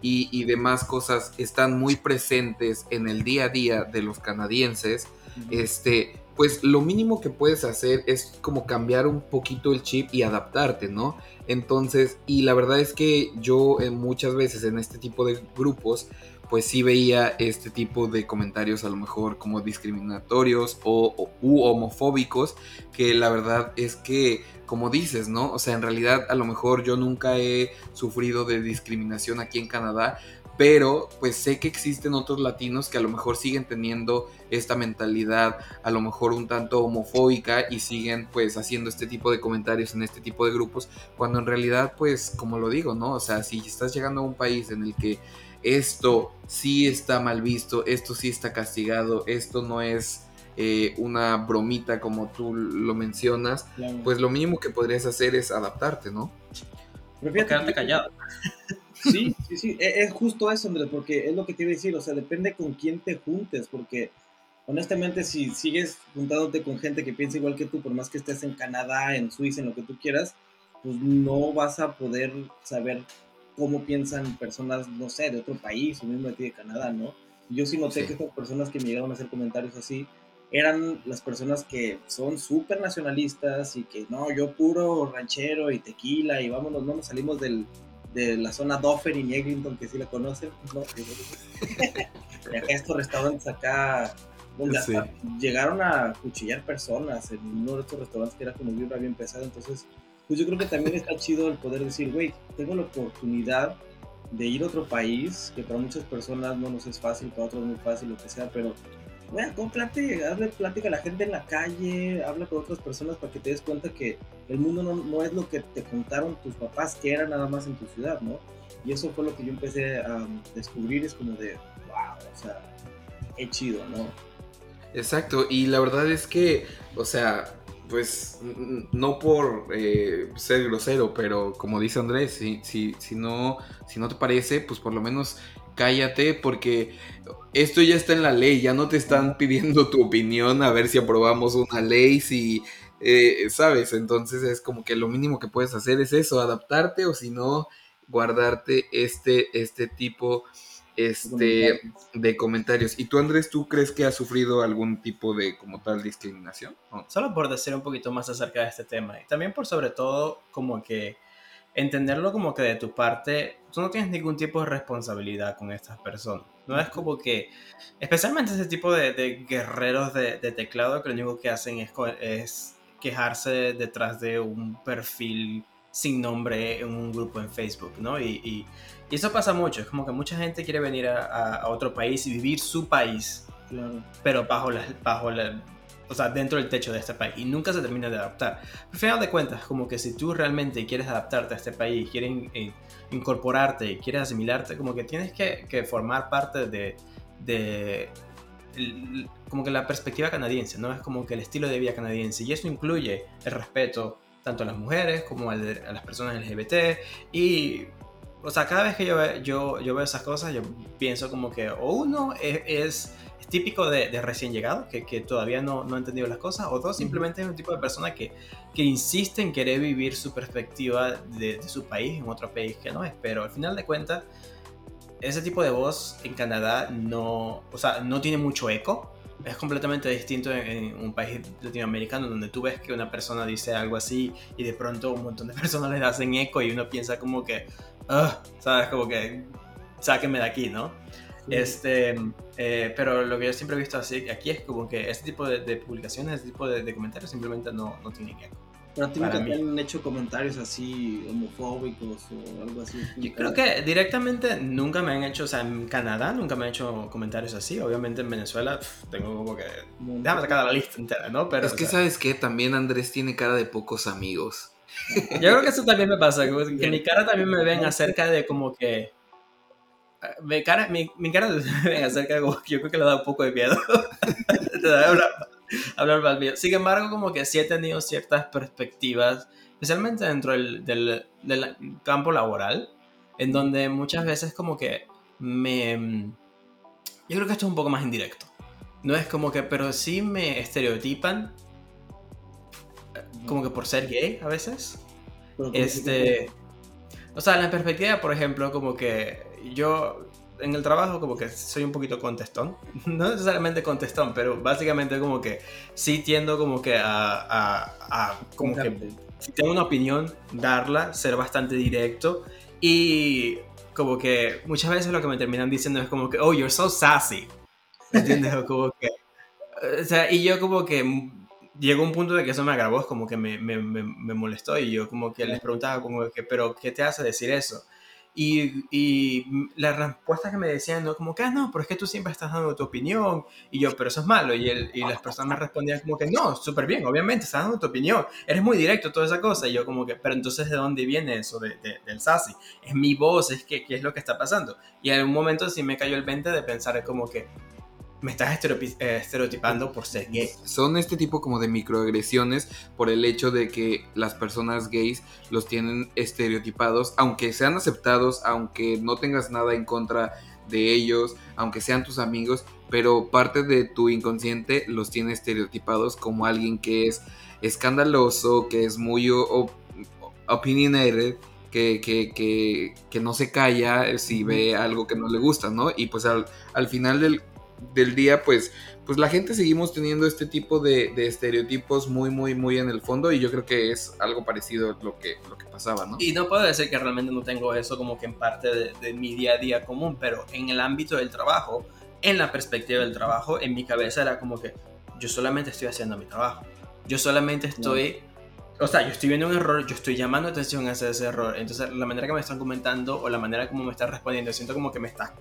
y, demás cosas están muy presentes en el día a día de los canadienses, este, pues lo mínimo que puedes hacer es como cambiar un poquito el chip y adaptarte, ¿no? Entonces, y la verdad es que yo eh, muchas veces en este tipo de grupos, pues sí veía este tipo de comentarios a lo mejor como discriminatorios o, u homofóbicos, que la verdad es que, como dices, ¿no? O sea, en realidad a lo mejor yo nunca he sufrido de discriminación aquí en Canadá, pero pues sé que existen otros latinos que a lo mejor siguen teniendo esta mentalidad a lo mejor un tanto homofóbica y siguen pues haciendo este tipo de comentarios en este tipo de grupos cuando en realidad pues como lo digo, ¿no? O sea, si estás llegando a un país en el que esto sí está mal visto, esto sí está castigado, esto no es eh, una bromita como tú lo mencionas, pues lo mínimo que podrías hacer es adaptarte, ¿no? Pero quedarte callado. *laughs* Sí, sí, sí, e, es justo eso, Andrés, porque es lo que te iba a decir, o sea, depende con quién te juntes, porque honestamente si sigues juntándote con gente que piensa igual que tú, por más que estés en Canadá, en Suiza, en lo que tú quieras, pues no vas a poder saber cómo piensan personas, no sé, de otro país o mismo de de Canadá, ¿no? Yo sí noté que estas personas que me llegaron a hacer comentarios así eran las personas que son súper nacionalistas y que no, yo puro ranchero y tequila y vámonos, no nos salimos del, de la zona Doffer y Eglinton, que sí la conocen, ¿no? *laughs* y acá estos restaurantes acá donde llegaron a cuchillar personas en uno de estos restaurantes que era como vibra bien pesado, entonces pues yo creo que también está chido el poder decir, güey, tengo la oportunidad de ir a otro país, que para muchas personas no nos es fácil, para otros muy fácil, lo que sea, pero, güey, hazle plática a la gente en la calle, habla con otras personas para que te des cuenta que el mundo no, no es lo que te contaron tus papás que era nada más en tu ciudad, ¿no? Y eso fue lo que yo empecé a descubrir, es como de, wow, o sea, es chido, ¿no? Exacto, y la verdad es que, o sea, pues no por eh, ser grosero, pero como dice Andrés, si, si, si, no, si no te parece, pues por lo menos cállate porque esto ya está en la ley, ya no te están pidiendo tu opinión a ver si aprobamos una ley, si, eh, ¿sabes? Entonces es como que lo mínimo que puedes hacer es eso, adaptarte o si no, guardarte este, este tipo este, de comentarios. ¿Y tú, Andrés, tú crees que has sufrido algún tipo de, como tal, discriminación? Solo por decir un poquito más acerca de este tema. Y también por sobre todo como que entenderlo como que de tu parte, tú no tienes ningún tipo de responsabilidad con estas personas. No es como que, especialmente ese tipo de, guerreros de, teclado que lo único que hacen es, es quejarse detrás de un perfil sin nombre en un grupo en Facebook, ¿no? Y, eso pasa mucho, es como que mucha gente quiere venir a, otro país y vivir su país, pero bajo la, bajo la, o sea, dentro del techo de este país y nunca se termina de adaptar. Al final de cuentas, como que si tú realmente quieres adaptarte a este país, quieres eh, incorporarte, quieres asimilarte, como que tienes que, que formar parte de, de como que la perspectiva canadiense, ¿no? Es como que el estilo de vida canadiense y eso incluye el respeto tanto a las mujeres como a las personas LGBT y o sea, cada vez que yo, yo, yo veo esas cosas, yo pienso como que o uno es, es, típico de, de, recién llegado, que, que todavía no, no, ha entendido las cosas, o dos, simplemente es un tipo de persona que, que insiste en querer vivir su perspectiva de, de, su país en otro país que no es. Pero al final de cuentas, ese tipo de voz en Canadá no, o sea, no tiene mucho eco es completamente distinto en, un país latinoamericano donde tú ves que una persona dice algo así y de pronto un montón de *laughs* personas le hacen eco y uno piensa como que, ¿sabes? Como que, sáquenme de aquí, ¿no? Este, eh, pero lo que yo siempre he visto así aquí es como que este tipo de, publicaciones, este tipo de, comentarios simplemente no, no tienen eco. Pero nunca te han hecho comentarios así homofóbicos o algo así. Yo creo que directamente nunca me han hecho, o sea, en Canadá nunca me han hecho comentarios así. Obviamente en Venezuela tengo como que. Déjame sacar la lista entera, ¿no? Pero. Es que, ¿sabes qué? También Andrés tiene cara de pocos amigos. Yo creo que eso también me pasa, que mi cara también me ven acerca de como que. Eh, mi cara, mi, mi cara *laughs* me ven acerca de como que yo creo que le da un poco de miedo. *laughs* hablar mal mío. Sin embargo, como que sí he tenido ciertas perspectivas, especialmente dentro del, del, campo laboral, en donde muchas veces como que me... Yo creo que esto es un poco más indirecto. No es como que, pero sí me estereotipan como que por ser gay a veces. Este... O sea, en la perspectiva, por ejemplo, como que yo en el trabajo como que soy un poquito contestón. *laughs* No necesariamente contestón, pero básicamente como que sí tiendo como que a, a, como que si tengo una opinión, darla, ser bastante directo y como que muchas veces lo que me terminan diciendo es como que, oh, you're so sassy. *laughs* ¿Entiendes? como que, o sea, y yo como que llegó un punto de que eso me agravó, como que me, me, me molestó y yo como que les preguntaba como que, pero ¿qué te hace decir eso? Y, y, la respuesta que me decían, ¿no? Como que, ah, no, pero es que tú siempre estás dando tu opinión. Y yo, pero eso es malo. Y, el, y las personas me respondían como que, no, súper bien, obviamente, estás dando tu opinión. Eres muy directo, toda esa cosa. Y yo como que, pero entonces, ¿de dónde viene eso de, del sassy? Es mi voz, es que, ¿qué es lo que está pasando? Y en un momento sí me cayó el 20 de pensar como que, me estás eh, estereotipando por ser gay. Son este tipo como de microagresiones por el hecho de que las personas gays los tienen estereotipados, aunque sean aceptados, aunque no tengas nada en contra de ellos, aunque sean tus amigos, pero parte de tu inconsciente los tiene estereotipados como alguien que es escandaloso, que es muy opinionated, que, que, que, no se calla si ve algo que no le gusta, ¿no? Y pues al, al final del, del día, pues, pues la gente seguimos teniendo este tipo de, estereotipos muy, muy, muy en el fondo y yo creo que es algo parecido a lo que, lo que pasaba, ¿no? Y no puedo decir que realmente no tengo eso como que en parte de, mi día a día común, pero en el ámbito del trabajo, en la perspectiva del trabajo, en mi cabeza era como que yo solamente estoy haciendo mi trabajo. Yo solamente estoy... O sea, yo estoy viendo un error, yo estoy llamando atención a ese, ese error. Entonces, la manera que me están comentando o la manera como me están respondiendo, siento como que me está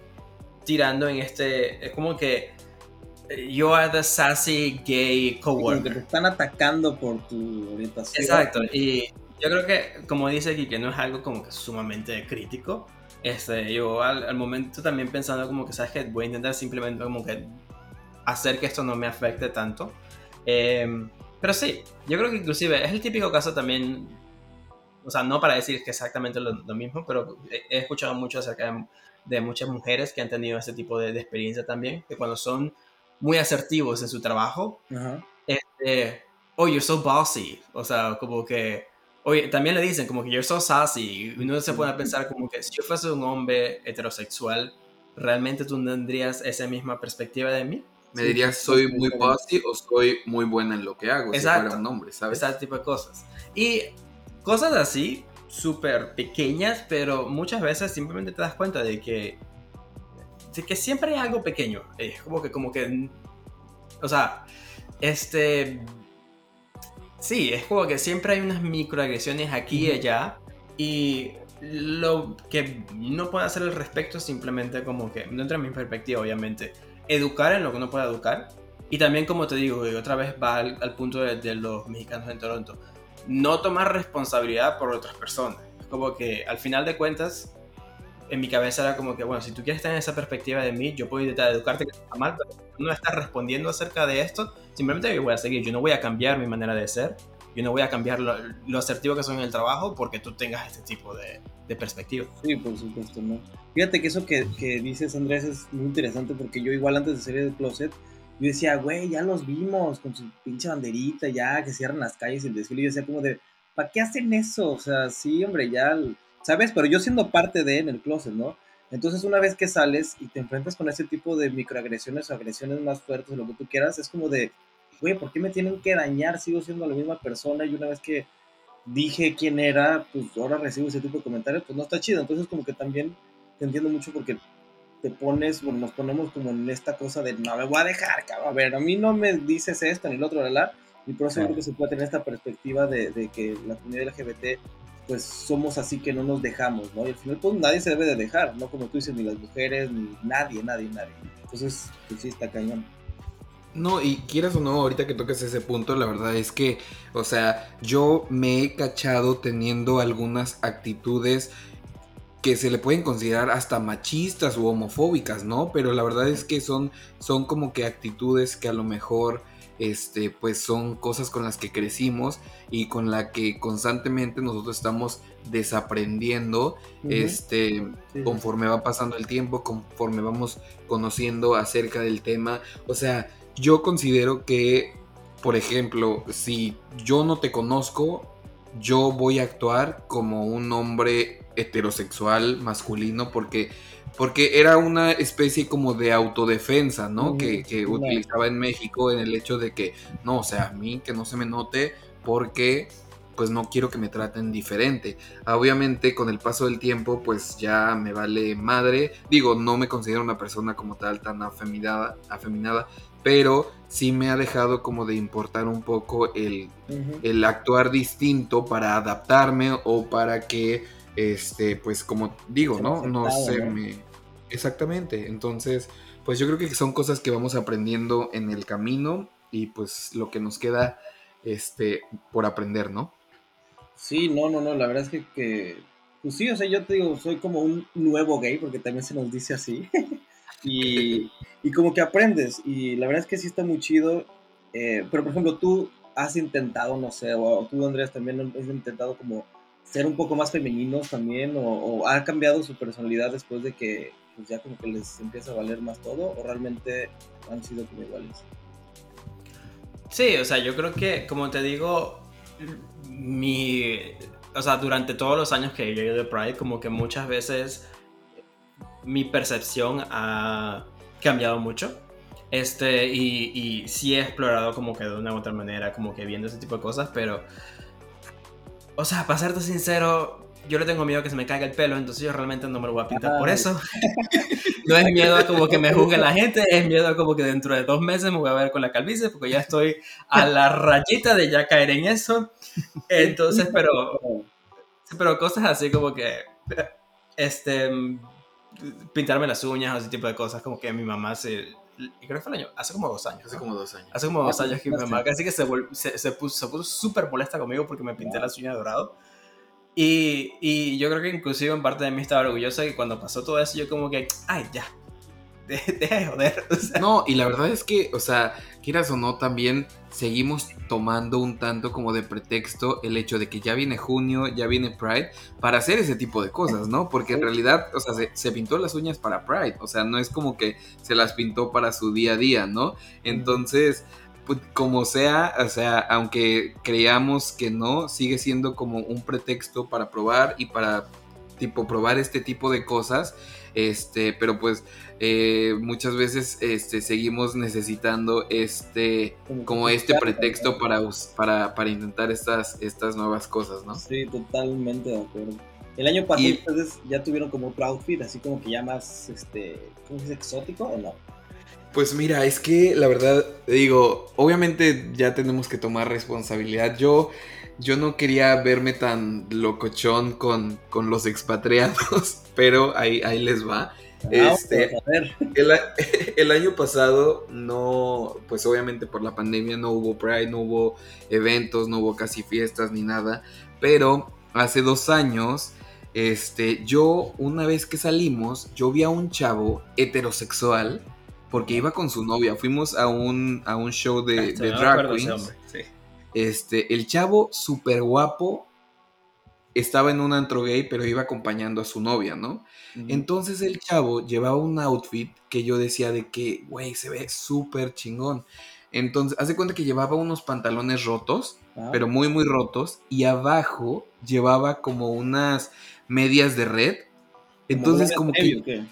tirando en este. Es como que. Eh, you are the sassy gay coworker. que te están atacando por tu orientación. Exacto. Y yo creo que, como dice aquí, que no es algo como que sumamente crítico. Este, yo al, momento también pensando como que, ¿sabes que Voy a intentar simplemente como que hacer que esto no me afecte tanto. Em, pero sí, yo creo que inclusive es el típico caso también, o sea, no para decir que exactamente lo, lo mismo, pero he escuchado mucho acerca de de muchas mujeres que han tenido ese tipo de, experiencia también, que cuando son muy asertivos en su trabajo, este, oh, you're so bossy, o sea, como que, Oye, también le dicen como que you're so sassy. Y uno se puede pensar como que si yo fuese un hombre heterosexual, ¿realmente tú tendrías esa misma perspectiva de mí? Me dirías, soy muy bossy o soy muy buena en lo que hago. Exacto. Si fuera un hombre, ¿sabes? Ese tipo de cosas. Y cosas así, súper pequeñas, pero muchas veces simplemente te das cuenta de que, de que siempre hay algo pequeño. Es como que, como que, o sea, este, sí, es como que siempre hay unas microagresiones aquí y allá. Y lo que no puede hacer al respecto es simplemente como que, dentro de mi perspectiva, obviamente, educar en lo que uno puede educar. Y también, como te digo, y otra vez va al, punto de, de, los mexicanos en Toronto, no tomar responsabilidad por otras personas. Como que al final de cuentas, en mi cabeza era como que, bueno, si tú quieres tener esa perspectiva de mí, yo puedo intentar educarte que está mal, pero no estás respondiendo acerca de esto, simplemente yo voy a seguir, yo no voy a cambiar mi manera de ser, yo no voy a cambiar lo, lo asertivo que soy en el trabajo porque tú tengas este tipo de, de perspectiva. Sí, por supuesto, ¿no? Fíjate que eso que, que, dices, Andrés, es muy interesante porque yo igual antes de salir del closet, yo decía, güey, ya los vimos con su pinche banderita, ya que cierran las calles y el desfile, yo decía como de, ¿para qué hacen eso? O sea, sí, hombre, ya, ¿sabes? Pero yo siendo parte de en el closet, ¿no? Entonces una vez que sales y te enfrentas con ese tipo de microagresiones o agresiones más fuertes lo que tú quieras, es como de, güey, ¿por qué me tienen que dañar? Sigo siendo la misma persona y una vez que dije quién era, pues ahora recibo ese tipo de comentarios, pues no está chido. Entonces como que también te entiendo mucho porque te pones, bueno, nos ponemos como en esta cosa de no me voy a dejar, cabrón, a ver, a mí no me dices esto ni lo otro, la, y por eso claro. creo que se puede tener esta perspectiva de, de, que la comunidad LGBT pues somos así que no nos dejamos, ¿no? Y al final pues nadie se debe de dejar, ¿no? Como tú dices, ni las mujeres, ni nadie, nadie, nadie. Entonces, pues sí, está cañón. No, y quieras o no, ahorita que tocas ese punto, la verdad es que, o sea, yo me he cachado teniendo algunas actitudes que se le pueden considerar hasta machistas u homofóbicas, ¿no? Pero la verdad es que son, son como que actitudes que a lo mejor, este, pues son cosas con las que crecimos y con la que constantemente nosotros estamos desaprendiendo, uh -huh. este, sí. conforme va pasando el tiempo, conforme vamos conociendo acerca del tema, o sea, yo considero que, por ejemplo, si yo no te conozco, yo voy a actuar como un hombre heterosexual masculino porque, porque era una especie como de autodefensa, ¿no? Mm, que, que utilizaba en México en el hecho de que, no, o sea, a mí que no se me note porque pues no quiero que me traten diferente. Obviamente con el paso del tiempo pues ya me vale madre. Digo, no me considero una persona como tal tan afeminada, afeminada pero sí me ha dejado como de importar un poco el, uh -huh. el actuar distinto para adaptarme o para que, este, pues como digo, ¿no? No se ¿no? me... Exactamente, entonces, pues yo creo que son cosas que vamos aprendiendo en el camino y pues lo que nos queda, este, por aprender, ¿no? Sí, no, no, no, la verdad es que, que pues sí, o sea, yo te digo, soy como un nuevo gay, porque también se nos dice así. *laughs* y, y, como que aprendes. Y la verdad es que sí está muy chido. Eh, pero, por ejemplo, tú has intentado, no sé, o tú, Andrés, también has intentado como ser un poco más femeninos también, o, ha cambiado su personalidad después de que pues ya como que les empieza a valer más todo, o realmente han sido como iguales. Sí, o sea, yo creo que, como te digo, mi, o sea, durante todos los años que yo he ido de Pride, como que muchas veces mi percepción ha cambiado mucho. Este, y, y sí he explorado como que de una u otra manera, como que viendo ese tipo de cosas, pero, o sea, para serte sincero, yo le tengo miedo que se me caiga el pelo, entonces yo realmente no me lo voy a pintar por eso. *laughs* no es miedo a como que me juzgue la gente, es miedo a como que dentro de dos meses me voy a ver con la calvicie, porque ya estoy a la rayita de ya caer en eso. Entonces, pero, pero cosas así como que, este, pintarme las uñas o ese tipo de cosas, como que mi mamá se... Creo que fue el año, hace como dos años. Hace como dos años. Hace como dos años que mi mamá casi que se, se, se puso súper molesta conmigo porque me pinté las uñas dorado. Y, y, yo creo que inclusive en parte de mí estaba orgullosa que cuando pasó todo eso yo como que, ay, ya, *laughs* deja de joder. O sea. No, y la verdad es que, o sea, quieras o no, también seguimos tomando un tanto como de pretexto el hecho de que ya viene junio, ya viene Pride, para hacer ese tipo de cosas, ¿no? Porque en realidad, o sea, se, se pintó las uñas para Pride, o sea, no es como que se las pintó para su día a día, ¿no? Entonces pues, como sea, o sea, aunque creamos que no, sigue siendo como un pretexto para probar y para tipo probar este tipo de cosas. Este, pero pues eh, muchas veces este, seguimos necesitando este como este pretexto para, para, para intentar estas, estas nuevas cosas, ¿no? Sí, totalmente de acuerdo. El año pasado ustedes ya tuvieron como otro outfit, así como que ya más, este, ¿cómo se dice? ¿Exótico o no? Pues mira, es que la verdad, digo, obviamente ya tenemos que tomar responsabilidad. Yo, yo no quería verme tan locochón con, con los expatriados, *laughs* pero ahí, ahí les va. Ah, este, el, *laughs* el, año pasado no, pues obviamente por la pandemia no hubo Pride, no hubo eventos, no hubo casi fiestas ni nada, pero hace dos años, este, yo una vez que salimos, yo vi a un chavo heterosexual porque iba con su novia. Fuimos a un, a un show de, ah, de drag queens. Este, el chavo súper guapo estaba en un antro gay, pero iba acompañando a su novia, ¿no? Entonces el chavo llevaba un outfit que yo decía de que, güey, se ve súper chingón. Entonces, hace cuenta que llevaba unos pantalones rotos, ah. pero muy, muy rotos, y abajo llevaba como unas medias de red. Entonces, como que...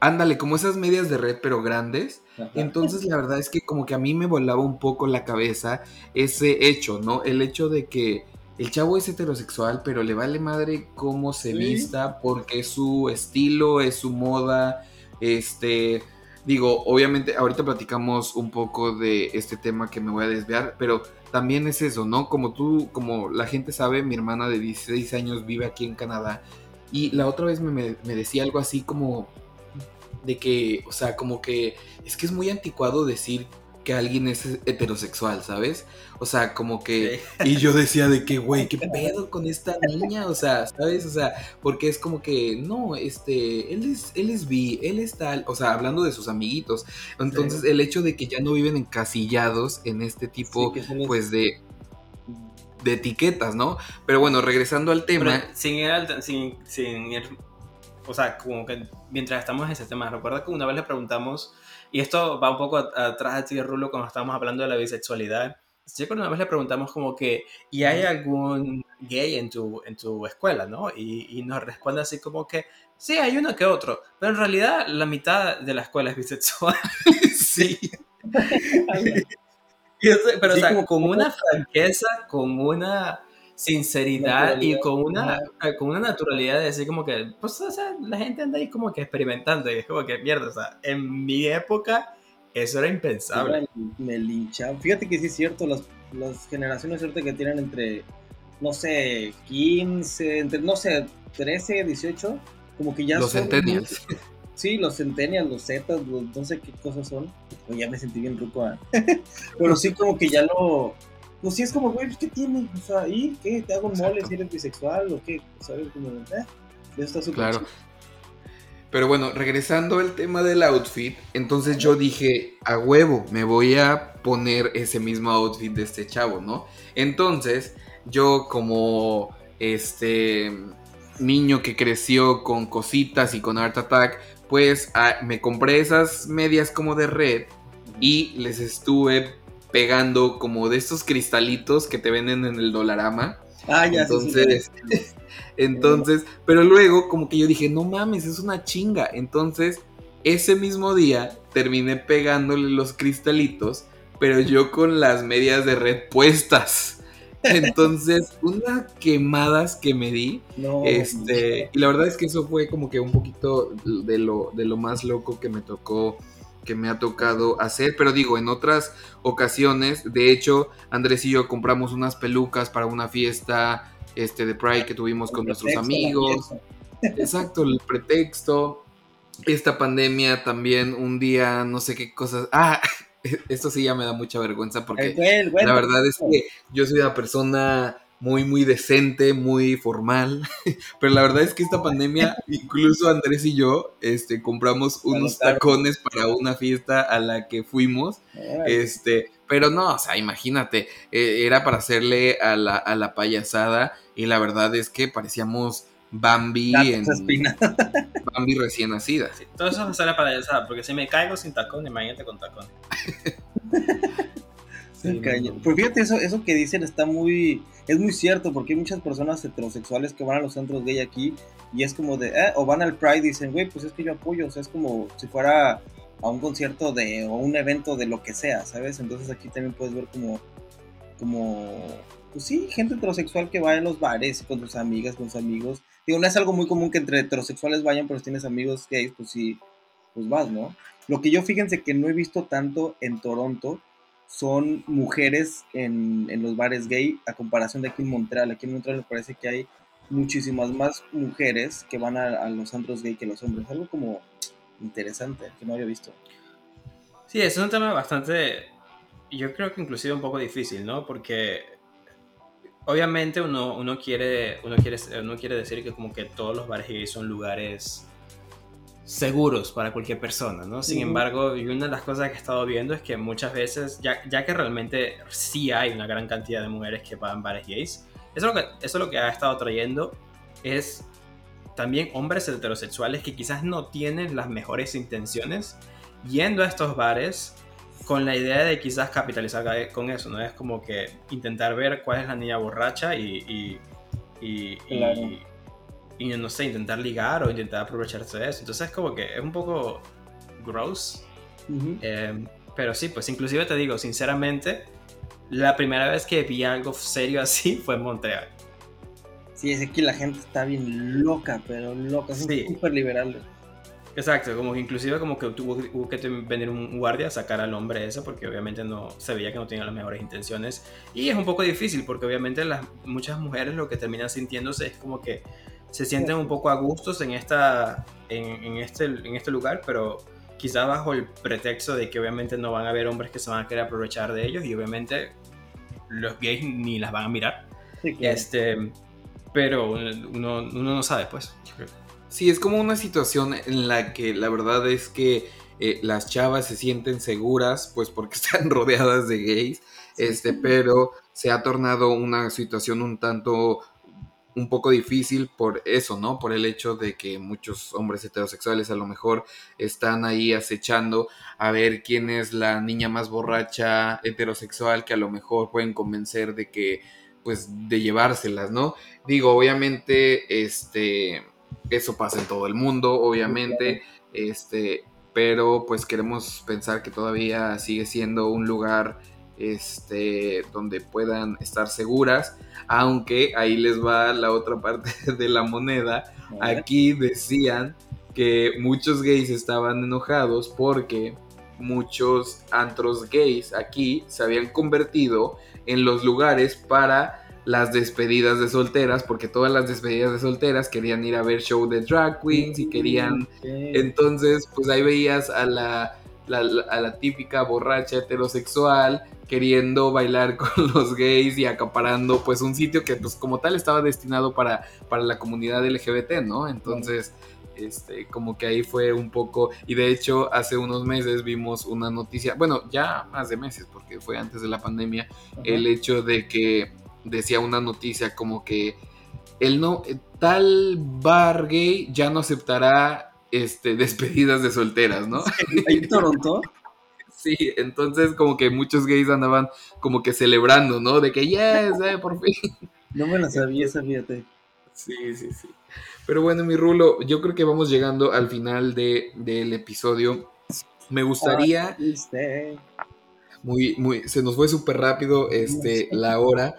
Ándale, como esas medias de red, pero grandes. Entonces, la verdad es que como que a mí me volaba un poco la cabeza ese hecho, ¿no? El hecho de que el chavo es heterosexual, pero le vale madre cómo se vista, porque es su estilo, es su moda. Este, digo, obviamente, ahorita platicamos un poco de este tema que me voy a desviar, pero también es eso, ¿no? Como tú, como la gente sabe, mi hermana de 16 años vive aquí en Canadá. Y la otra vez me, me decía algo así como, de que, o sea, como que es que es muy anticuado decir que alguien es heterosexual, ¿sabes? O sea, como que... Y yo *laughs* decía de que, güey, ¿qué pedo con esta niña? O sea, ¿sabes? O sea, porque es como que, no, este, él es, él es bi, él es tal, o sea, hablando de sus amiguitos. Entonces, el hecho de que ya no viven encasillados en este tipo, pues, de de etiquetas, ¿no? Pero bueno, regresando al tema. sin, ir sin, sin ir o sea, como que mientras estamos en ese tema, recuerda que una vez le preguntamos, y esto va un poco atrás de ti, Rulo, cuando estábamos hablando de la bisexualidad, sí que una vez le preguntamos como que, ¿y hay algún gay en tu, en tu escuela, no? Y, y nos responde así como que, sí, hay uno que otro, pero en realidad la mitad de la escuela es bisexual. *laughs* sí. *laughs* pero, o sea, como... con una *laughs* franqueza, con una sinceridad y con una, eh, con una naturalidad de decir como que, pues, o sea, la gente anda ahí como que experimentando y es como que, mierda, o sea, en mi época eso era impensable. Me linchaban. Fíjate que sí es cierto, las, las generaciones cierto que tienen entre, no sé, 15, entre, no sé, 13, 18, como que ya los centennials. sí, los centennials, los zetas, no sé qué cosas son. O ya me sentí bien ruco, ¿eh? *laughs* pero sí como que ya lo pues sí es como, güey, ¿qué tiene? O sea, ¿y qué? ¿Te hago un mole si eres bisexual o qué? ¿Sabes? Como, eh, está súper Claro. Pero bueno, regresando al tema del outfit, entonces yo dije, a huevo, me voy a poner ese mismo outfit de este chavo, ¿no? Entonces, yo como este niño que creció con cositas y con Art Attack, pues ah, me compré esas medias como de red y les estuve pegando como de estos cristalitos que te venden en el dolarama. Ah, ya Entonces, *laughs* entonces, pero luego como que yo dije, no mames, es una chinga. Entonces, ese mismo día terminé pegándole los cristalitos, pero yo con las medias de red puestas. *laughs* Entonces, unas quemadas que me di. este, y la verdad es que eso fue como que un poquito de lo, de lo más loco que me tocó que me ha tocado hacer, pero digo, en otras ocasiones, de hecho, Andrés y yo compramos unas pelucas para una fiesta este, de Pride que tuvimos con nuestros amigos. Exacto, el pretexto. Esta pandemia también, un día, no sé qué cosas. Ah, *laughs* esto sí ya me da mucha vergüenza porque la verdad es que yo soy una persona muy, muy decente, muy formal. *laughs* Pero la verdad es que esta pandemia, incluso Andrés y yo, este, compramos unos tacones para una fiesta a la que fuimos. Este, pero no, o sea, imagínate, eh, era para hacerle a la, a la payasada y la verdad es que parecíamos Bambi en *laughs* Bambi recién nacida. todo eso es la payasada, porque si me caigo sin tacón, imagínate con tacón. *laughs* Pues fíjate, eso, eso que dicen está muy, es muy cierto, porque hay muchas personas heterosexuales que van a los centros gay aquí y es como de, eh, o van al Pride y dicen, güey, pues es que yo apoyo, o sea, es como si fuera a un concierto de, o un evento de lo que sea, ¿sabes? Entonces aquí también puedes ver como, como, pues sí, gente heterosexual que va a los bares con sus amigas, con sus amigos. Digo, no es algo muy común que entre heterosexuales vayan, pero si tienes amigos gays, pues sí, pues vas, ¿no? Lo que yo fíjense que no he visto tanto en Toronto son mujeres en, en los bares gay a comparación de aquí en Montreal. Aquí en Montreal me parece que hay muchísimas más mujeres que van a, los antros gay que los hombres. Algo como interesante que no había visto. Sí, es un tema bastante, yo creo que inclusive un poco difícil, ¿no? Porque obviamente uno, uno, quiere, uno, quiere, uno quiere decir que como que todos los bares gay son lugares seguros para cualquier persona, ¿no? Sin embargo, y una de las cosas que he estado viendo es que muchas veces, ya, ya que realmente sí hay una gran cantidad de mujeres que van a bares gays, eso lo que, eso lo que ha estado trayendo es también hombres heterosexuales que quizás no tienen las mejores intenciones yendo a estos bares con la idea de quizás capitalizar con eso, ¿no? Es como que intentar ver cuál es la niña borracha y, y, y, no sé, intentar ligar o intentar aprovecharse de eso. Entonces es como que es un poco gross. Eh, pero sí, pues inclusive te digo, sinceramente, la primera vez que vi algo serio así *laughs* fue en Montreal. Sí, es que la gente está bien loca, pero loca, son súper liberales. Exacto, como que inclusive como que tuvo, que venir un guardia a sacar al hombre ese porque obviamente no se veía que no tenía las mejores intenciones y es un poco difícil porque obviamente las muchas mujeres lo que terminan sintiéndose es como que se sienten un poco a gustos en esta en, este en este lugar pero quizá bajo el pretexto de que obviamente no van a haber hombres que se van a querer aprovechar de ellos y obviamente los gays ni las van a mirar. Este, pero uno, no sabe, pues. Sí, es como una situación en la que la verdad es que eh, las chavas se sienten seguras, pues porque *laughs* están rodeadas de gays, este, pero se ha tornado una situación un tanto un poco difícil por eso, ¿no? Por el hecho de que muchos hombres heterosexuales a lo mejor están ahí acechando a ver quién es la niña más borracha heterosexual que a lo mejor pueden convencer de que, pues, de llevárselas, ¿no? Digo, obviamente, este, eso pasa en todo el mundo, obviamente, este, pero pues queremos pensar que todavía sigue siendo un lugar este, donde puedan estar seguras, aunque ahí les va la otra parte *laughs* de la moneda. Aquí decían que muchos gays estaban enojados porque muchos antros gays aquí se habían convertido en los lugares para las despedidas de solteras, porque todas las despedidas de solteras querían ir a ver show de drag queens y querían... Entonces, pues ahí veías a la, a la típica borracha heterosexual queriendo bailar *laughs* con los gays y acaparando pues un sitio que pues como tal estaba destinado para, para la comunidad LGBT, ¿no? Entonces, este, como que ahí fue un poco, y de hecho hace unos meses vimos una noticia, bueno, ya más de meses, porque fue antes de la pandemia, el hecho de que decía una noticia como que el no, tal bar gay ya no aceptará este, despedidas de solteras, ¿no? en Toronto? *laughs* Sí, entonces como que muchos gays andaban como que celebrando, ¿no? De que, yes, eh, por fin. No me lo sabía, fíjate. Sí, sí, sí. Pero bueno, mi Rulo, yo creo que vamos llegando al final de, del episodio. Me gustaría... muy, muy, se nos fue súper rápido este, la hora,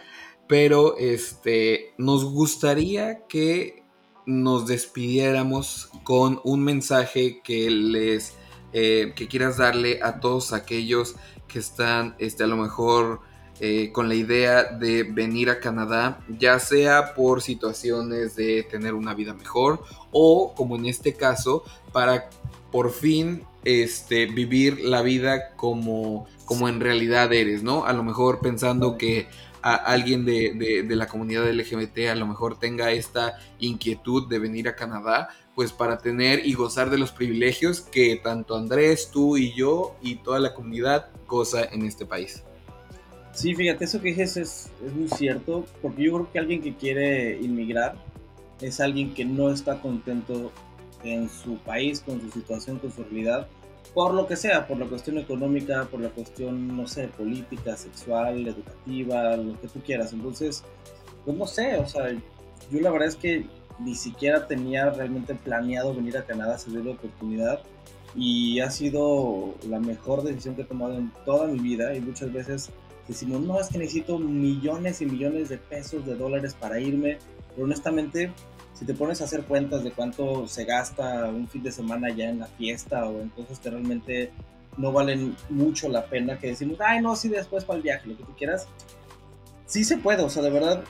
pero este, nos gustaría que nos despidiéramos con un mensaje que les eh, que quieras darle a todos aquellos que están este, a lo mejor eh, con la idea de venir a Canadá, ya sea por situaciones de tener una vida mejor o como en este caso, para por fin este, vivir la vida como, como en realidad eres, ¿no? A lo mejor pensando que a alguien de, de, la comunidad LGBT a lo mejor tenga esta inquietud de venir a Canadá, pues para tener y gozar de los privilegios que tanto Andrés, tú y yo y toda la comunidad goza en este país. Sí, fíjate, eso que dices es, es muy cierto, porque yo creo que alguien que quiere inmigrar es alguien que no está contento en su país, con su situación, con su realidad, por lo que sea, por la cuestión económica, por la cuestión, no sé, política, sexual, educativa, lo que tú quieras. Entonces, pues no sé, o sea, yo la verdad es que ni siquiera tenía realmente planeado venir a Canadá, se dio la oportunidad y ha sido la mejor decisión que he tomado en toda mi vida y muchas veces decimos, no, es que necesito millones y millones de pesos, de dólares para irme, pero honestamente, si te pones a hacer cuentas de cuánto se gasta un fin de semana ya en la fiesta o en cosas que realmente no valen mucho la pena, que decimos, ay, no, sí, después para el viaje, lo que tú quieras, sí se puede, o sea, de verdad,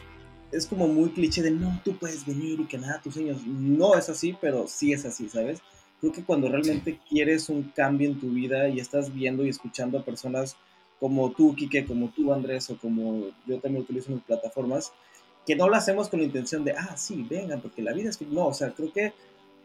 es como muy cliché de, no, tú puedes venir y que nada, tus sueños, no es así, pero sí es así, ¿sabes? Creo que cuando realmente quieres un cambio en tu vida y estás viendo y escuchando a personas como tú, Kike, como tú, Andrés, o como yo también utilizo mis plataformas, que no lo hacemos con la intención de, ah, sí, vengan, porque la vida es no, o sea, creo que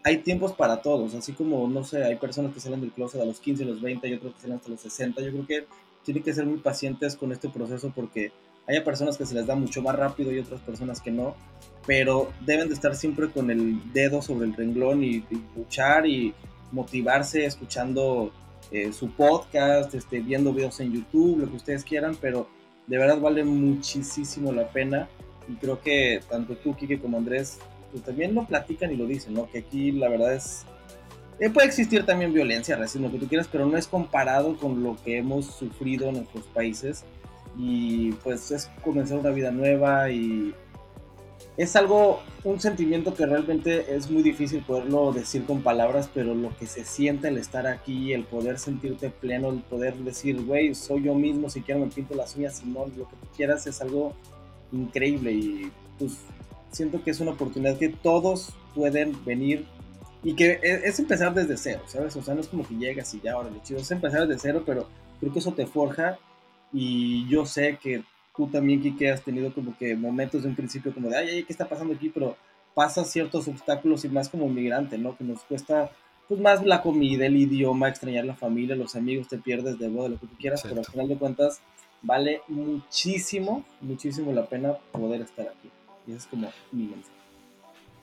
hay tiempos para todos, así como, no sé, hay personas que salen del closet a los 15, a los 20, y otros que salen hasta los 60, yo creo que tienen que ser muy pacientes con este proceso porque hay personas que se les da mucho más rápido y otras personas que no, pero deben de estar siempre con el dedo sobre el renglón y, y luchar y motivarse escuchando eh, su podcast, este, viendo videos en YouTube, lo que ustedes quieran, pero de verdad vale muchísimo la pena y creo que tanto tú, Kike, como Andrés, pues también lo platican y lo dicen, ¿no? Que aquí la verdad es... Eh, puede existir también violencia, racismo, lo que tú quieras, pero no es comparado con lo que hemos sufrido en nuestros países y pues es comenzar una vida nueva y es algo, un sentimiento que realmente es muy difícil poderlo decir con palabras, pero lo que se siente el estar aquí, el poder sentirte pleno, el poder decir, güey, soy yo mismo, si quiero me pinto las uñas, si no, lo que tú quieras es algo increíble y pues siento que es una oportunidad que todos pueden venir y que e, es empezar desde cero, ¿sabes? O sea, no es como que llegas y ya, ahora le chido, es empezar desde cero, pero creo que eso te forja y yo sé que tú también, Kike, has tenido como que momentos de un principio como de, ay, ay, ¿qué está pasando aquí? Pero pasas ciertos obstáculos y más como migrante, ¿no? Que nos cuesta pues más la comida, el idioma, extrañar la familia, los amigos, te pierdes de de lo que tú quieras, pero al final de cuentas vale muchísimo, muchísimo la pena poder estar aquí. Y es como mi mensaje.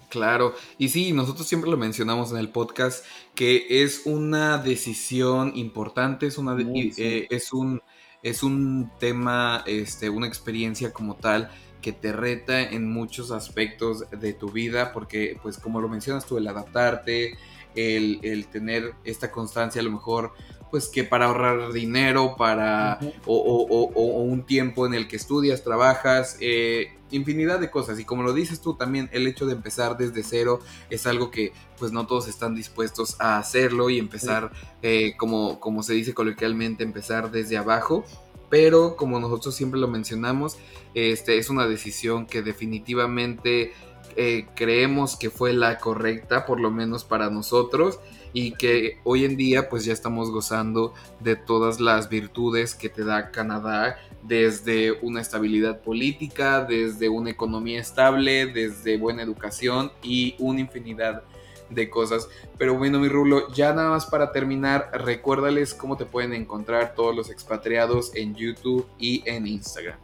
Claro, y sí, nosotros siempre lo mencionamos en el podcast, que es una decisión importante, es, una eh, es un es un tema, este, una experiencia como tal que te reta en muchos aspectos de tu vida, porque pues como lo mencionas tú, el adaptarte, el, tener esta constancia a lo mejor pues que para ahorrar dinero, para o, un tiempo en el que estudias, trabajas, eh, infinidad de cosas. Y como lo dices tú también, el hecho de empezar desde cero es algo que pues no todos están dispuestos a hacerlo y empezar, eh, como, como se dice coloquialmente, empezar desde abajo. Pero como nosotros siempre lo mencionamos, este, es una decisión que definitivamente eh, creemos que fue la correcta, por lo menos para nosotros y que hoy en día pues ya estamos gozando de todas las virtudes que te da Canadá desde una estabilidad política, desde una economía estable, desde buena educación y una infinidad de cosas. Pero bueno, mi Rulo, ya nada más para terminar, recuérdales cómo te pueden encontrar todos los expatriados en YouTube y en Instagram.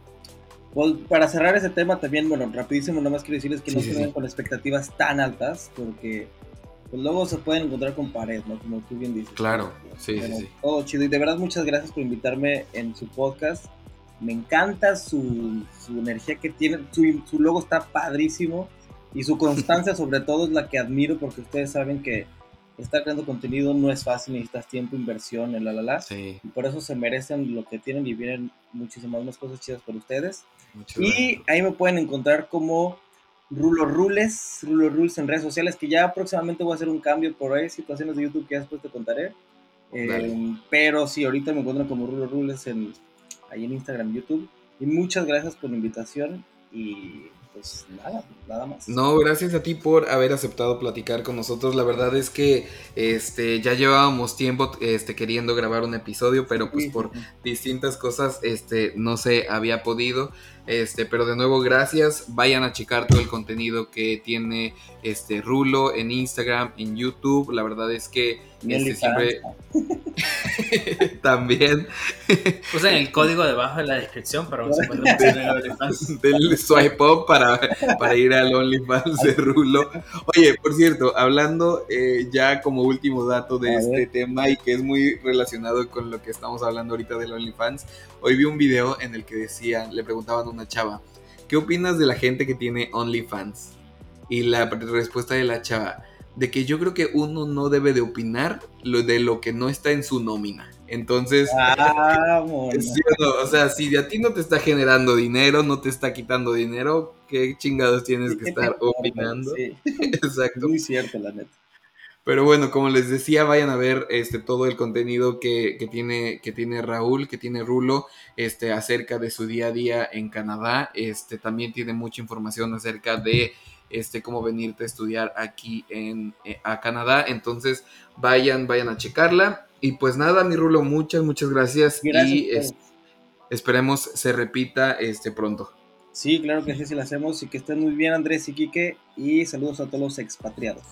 Pues, para cerrar ese tema también, bueno, rapidísimo, nada más quiero decirles que no se vayan con expectativas tan altas, porque pues luego se pueden encontrar con pared, ¿no? Como tú bien dices. Claro, sí, sí, sí. Todo chido. Y de verdad, muchas gracias por invitarme en su podcast. Me encanta su, su energía que tiene. Su, su, logo está padrísimo. Y su constancia, sobre todo, es la que admiro, porque ustedes saben que estar creando contenido no es fácil. Necesitas tiempo, inversión, en la la la. Sí. Y por eso se merecen lo que tienen y vienen muchísimas más cosas chidas por ustedes. y ahí me pueden encontrar como Rulo Rules, Rulo Rules en redes sociales, que ya próximamente voy a hacer un cambio por ahí, situaciones de YouTube que ya después te contaré. Eh, pero sí, ahorita me encuentro como Rulo Rules en, ahí en Instagram, YouTube. Y muchas gracias por la invitación y pues nada, nada más. No, gracias a ti por haber aceptado platicar con nosotros. La verdad es que este ya llevábamos tiempo este queriendo grabar un episodio, pero pues por distintas cosas este no se había podido. Este, pero de nuevo, gracias. Vayan a checar todo el contenido que tiene este Rulo en Instagram, en YouTube. La verdad es que Este, siempre... *laughs* También. Usen el código debajo de la descripción para un *laughs* *laughs* Del swipe up para, para ir al OnlyFans de Rulo. Oye, por cierto, hablando eh, ya como último dato de este tema y que es muy relacionado con lo que estamos hablando ahorita del OnlyFans, hoy vi un video en el que decían, le preguntaban a una chava, ¿qué opinas de la gente que tiene OnlyFans? Y la respuesta de la chava, de que yo creo que uno no debe de opinar lo de lo que no está en su nómina. Entonces, ah, o sea, si de a ti no te está generando dinero, no te está quitando dinero, ¿qué chingados tienes que estar *laughs* opinando? Sí. Exacto. Muy cierto, la neta. Pero bueno, como les decía, vayan a ver este, todo el contenido que, que, tiene, que tiene Raúl, que tiene Rulo, este, acerca de su día a día en Canadá. Este, también tiene mucha información acerca de este, cómo venirte a estudiar aquí en, eh, a Canadá. Entonces, vayan, vayan a checarla. Y pues nada, mi Rulo, muchas, muchas gracias. y esperemos se repita este pronto. Sí, claro que sí, sí lo hacemos. Y que estén muy bien, Andrés y Quique. Y saludos a todos los expatriados.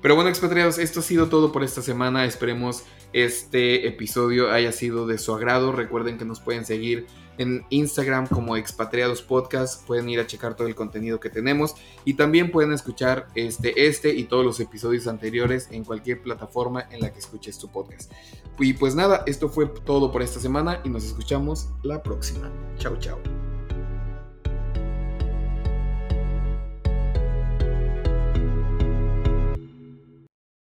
Pero bueno, expatriados, esto ha sido todo por esta semana. Esperemos este episodio haya sido de su agrado. Recuerden que nos pueden seguir en Instagram como Expatriados Podcast. Pueden ir a checar todo el contenido que tenemos y también pueden escuchar este, este y todos los episodios anteriores en cualquier plataforma en la que escuches tu podcast. Y pues nada, esto fue todo por esta semana y nos escuchamos la próxima. Chao, chao.